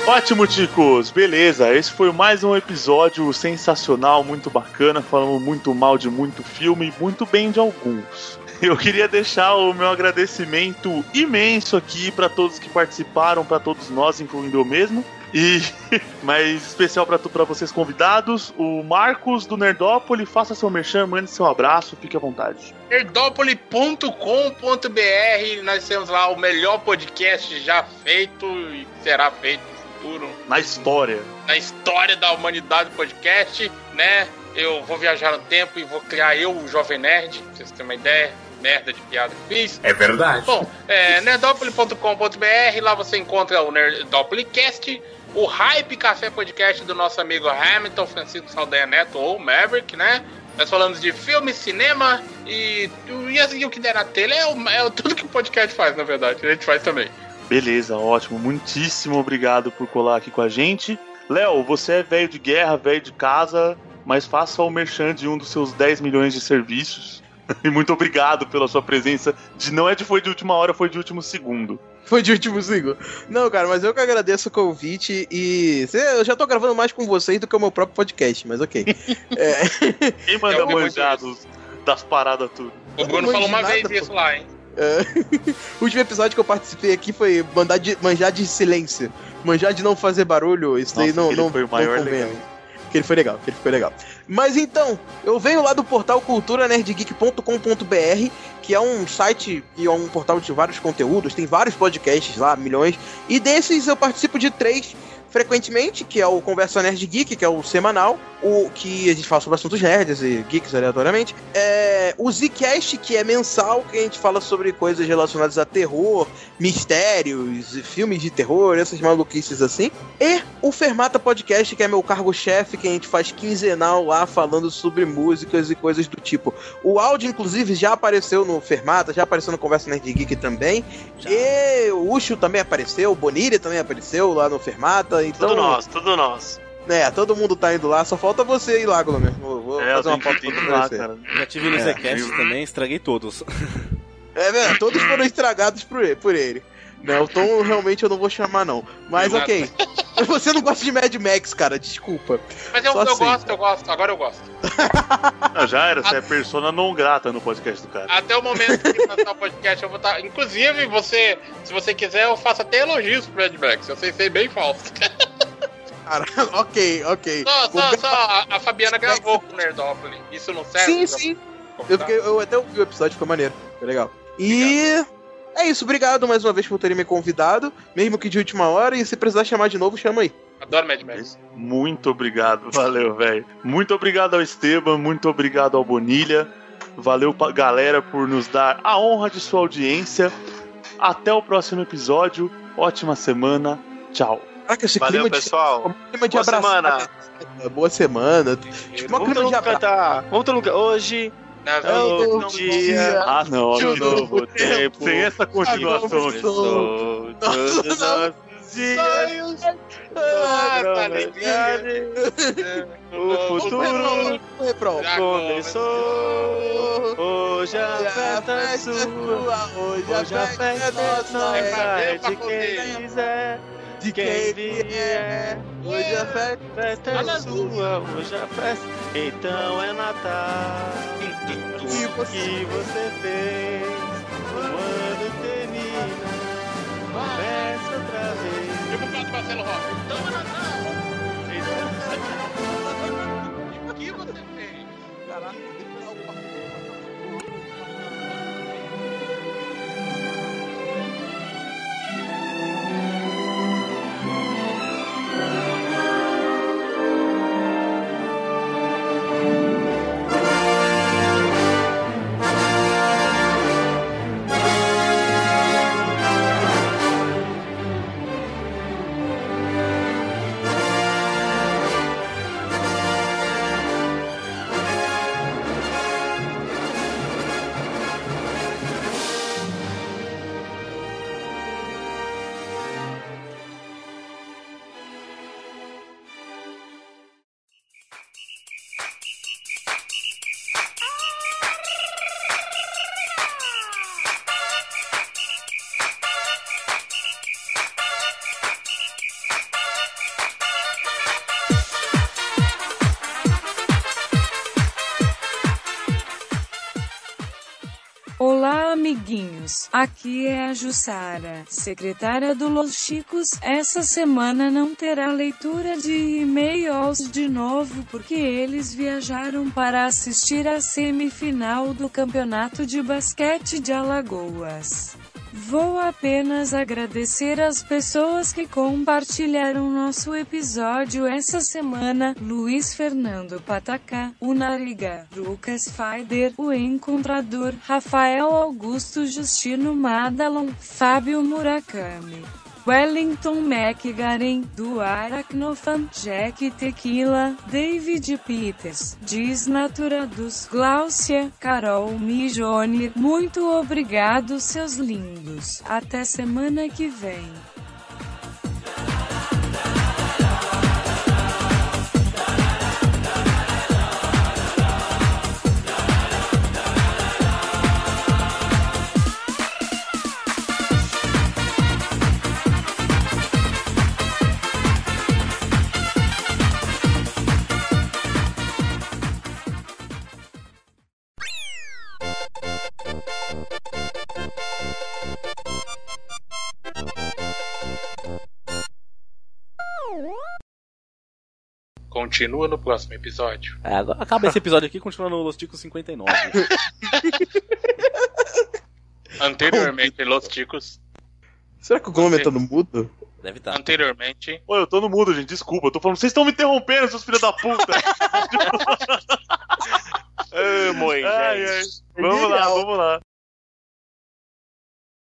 S2: Ótimo, ticos! Beleza, esse foi mais um episódio sensacional, muito bacana. Falamos muito mal de muito filme e muito bem de alguns. Eu queria deixar o meu agradecimento imenso aqui para todos que participaram, para todos nós, incluindo eu mesmo. E mais especial para para vocês convidados, o Marcos do Nerdópolis, faça seu merchan, mande seu abraço, fique à vontade.
S4: Nerdopoli.com.br Nós temos lá o melhor podcast já feito e será feito no futuro
S2: Na história.
S4: na história da humanidade podcast, né? Eu vou viajar no tempo e vou criar eu, o Jovem Nerd, pra vocês terem uma ideia. Merda de piada que fiz.
S10: É verdade.
S4: Bom, é, nerdopoli.com.br, lá você encontra o Nerdopolicast, o Hype Café Podcast do nosso amigo Hamilton Francisco Saldanha Neto, ou Maverick, né? Nós falamos de filme, cinema e, e, assim, o que der na telha é, o- é tudo que o podcast faz, na verdade. A gente faz também.
S2: Beleza, ótimo. Muitíssimo obrigado por colar aqui com a gente. Léo, você é velho de guerra, velho de casa, mas faça o merchan de um dos seus 10 milhões de serviços. E muito obrigado pela sua presença. De não é de foi de última hora, foi de último segundo.
S7: Foi de último segundo. Não, cara, mas eu que agradeço o convite e. Eu já tô gravando mais com vocês do que o meu próprio podcast, mas ok. É,
S2: Quem manda
S4: Eu vou
S2: manjar
S4: muito
S2: dos- das paradas tudo?
S4: O Bruno
S7: não
S4: falou uma vez isso lá, hein?
S7: é. o último episódio que eu participei aqui foi mandar de, manjar de silêncio. Manjar de não fazer barulho, isso daí
S2: Nossa,
S7: não,
S2: aquele
S7: não,
S2: foi o
S7: não
S2: maior
S7: mim. Que ele foi legal, que ele foi legal. Mas então, eu venho lá do portal culturanerdgeek.com.br, que é um site e é um portal de vários conteúdos, tem vários podcasts lá, milhões. E desses eu participo de três frequentemente, que é o Conversa Nerd Geek, que é o semanal, o que a gente fala sobre assuntos nerds e geeks aleatoriamente. É, o Zcast, que é mensal, que a gente fala sobre coisas relacionadas a terror, mistérios, filmes de terror, essas maluquices assim. E o Fermata Podcast, que é meu cargo-chefe, que a gente faz quinzenal lá falando sobre músicas e coisas do tipo. O áudio, inclusive, já apareceu no Fermata, já apareceu no Conversa Nerd Geek também. E o Ucho também apareceu, o Bonilha também apareceu lá no Fermata. Então,
S3: Tudo nosso, tudo nosso.
S7: É, todo mundo tá indo lá, só falta você ir lá, Glomer. Vou, vou
S2: É, eu
S7: fazer uma foto pra
S2: lá,
S7: você.
S2: cara.
S5: Já tive no
S2: É,
S5: Zcast
S2: eu-
S5: também, estraguei todos.
S7: É, velho, todos foram estragados por ele. Por ele. Né, o Tom realmente eu não vou chamar, não. Mas
S4: Exato.
S7: ok. Você não gosta de Mad Max, cara, desculpa.
S4: Mas eu, eu
S7: assim.
S4: gosto, eu gosto, agora eu gosto.
S2: Não, já era, você é persona não grata no podcast do cara.
S4: Até o momento que lançar o podcast, eu vou estar. Inclusive, você, se você quiser, eu faço até elogios pro Mad Max. Eu sei ser bem falso.
S7: Cara, ok, ok.
S4: Só, só,
S7: gra-
S4: só a, a Fabiana gravou com o Nerdópolis. Isso não serve?
S7: Sim,
S4: pra-
S7: sim. Eu, fiquei, eu até ouvi o episódio, ficou maneiro. Foi legal. E. É isso, obrigado mais uma vez por terem me convidado, mesmo que de última hora, e se precisar chamar de novo, chama aí.
S4: Adoro Mad Max.
S2: Muito obrigado, valeu, velho. Muito obrigado ao Esteban, muito obrigado ao Bonilha. Valeu, pa- galera, por nos dar a honra de sua audiência. Até o próximo episódio. Ótima semana. Tchau.
S7: Caraca, esse
S3: Valeu,
S7: clima
S3: pessoal.
S7: de, clima de
S3: Boa
S7: abraço.
S3: semana.
S7: Boa semana. Tipo, uma
S3: Vamos
S7: clima
S3: todo
S7: de abraço.
S3: cantar. Vamos todo mundo cantar. Hoje
S4: Na
S3: é um novo dia.
S2: Ah, não,
S3: De um
S2: amigo.
S3: novo tempo.
S2: Sem essa continuação.
S3: Começou todos os nossos dias.
S4: Ah,
S3: Nossa
S4: tá.
S3: O futuro começou. Hoje a festa é sua.
S7: Hoje
S3: a festa é nossa.
S4: É ver,
S3: É de quem quiser.
S7: De
S3: Quem
S7: quem
S3: vier.
S7: vier. Hoje a festa
S3: é sua, hoje a festa, então é Natal.
S7: E
S3: O que você fez? O ano termina, começa outra vez.
S4: Eu vou falar do Marcelo Rossi. Então é Natal. E o que você fez?
S10: Olá, Aqui é a Jussara, secretária do Los Chicos. Essa semana não terá leitura de e-mails de novo porque eles viajaram para assistir a semifinal do Campeonato de Basquete de Alagoas. Vou apenas agradecer as pessoas que compartilharam nosso episódio essa semana: Luiz Fernando Patacá, o Nariga, Lucas Faider, o Encontrador, Rafael Augusto Justino Madalon, Fábio Murakami. Wellington McGaren, do Aracnofan, Jack Tequila, David Peters, Desnaturados, Gláucia, Carol Mijone, muito obrigado seus lindos. Até semana que vem.
S4: Continua no próximo episódio.
S5: É, agora acaba esse episódio aqui e continua no Los Ticos 59.
S4: Anteriormente, Los Ticos.
S7: Será que o Gomes tá no mudo?
S5: Deve estar.
S4: Anteriormente.
S2: Ô, eu tô no mudo, gente, desculpa. Eu tô falando, vocês estão me interrompendo, seus filhos da puta. Ai, ai. Vamos lá, vamos lá.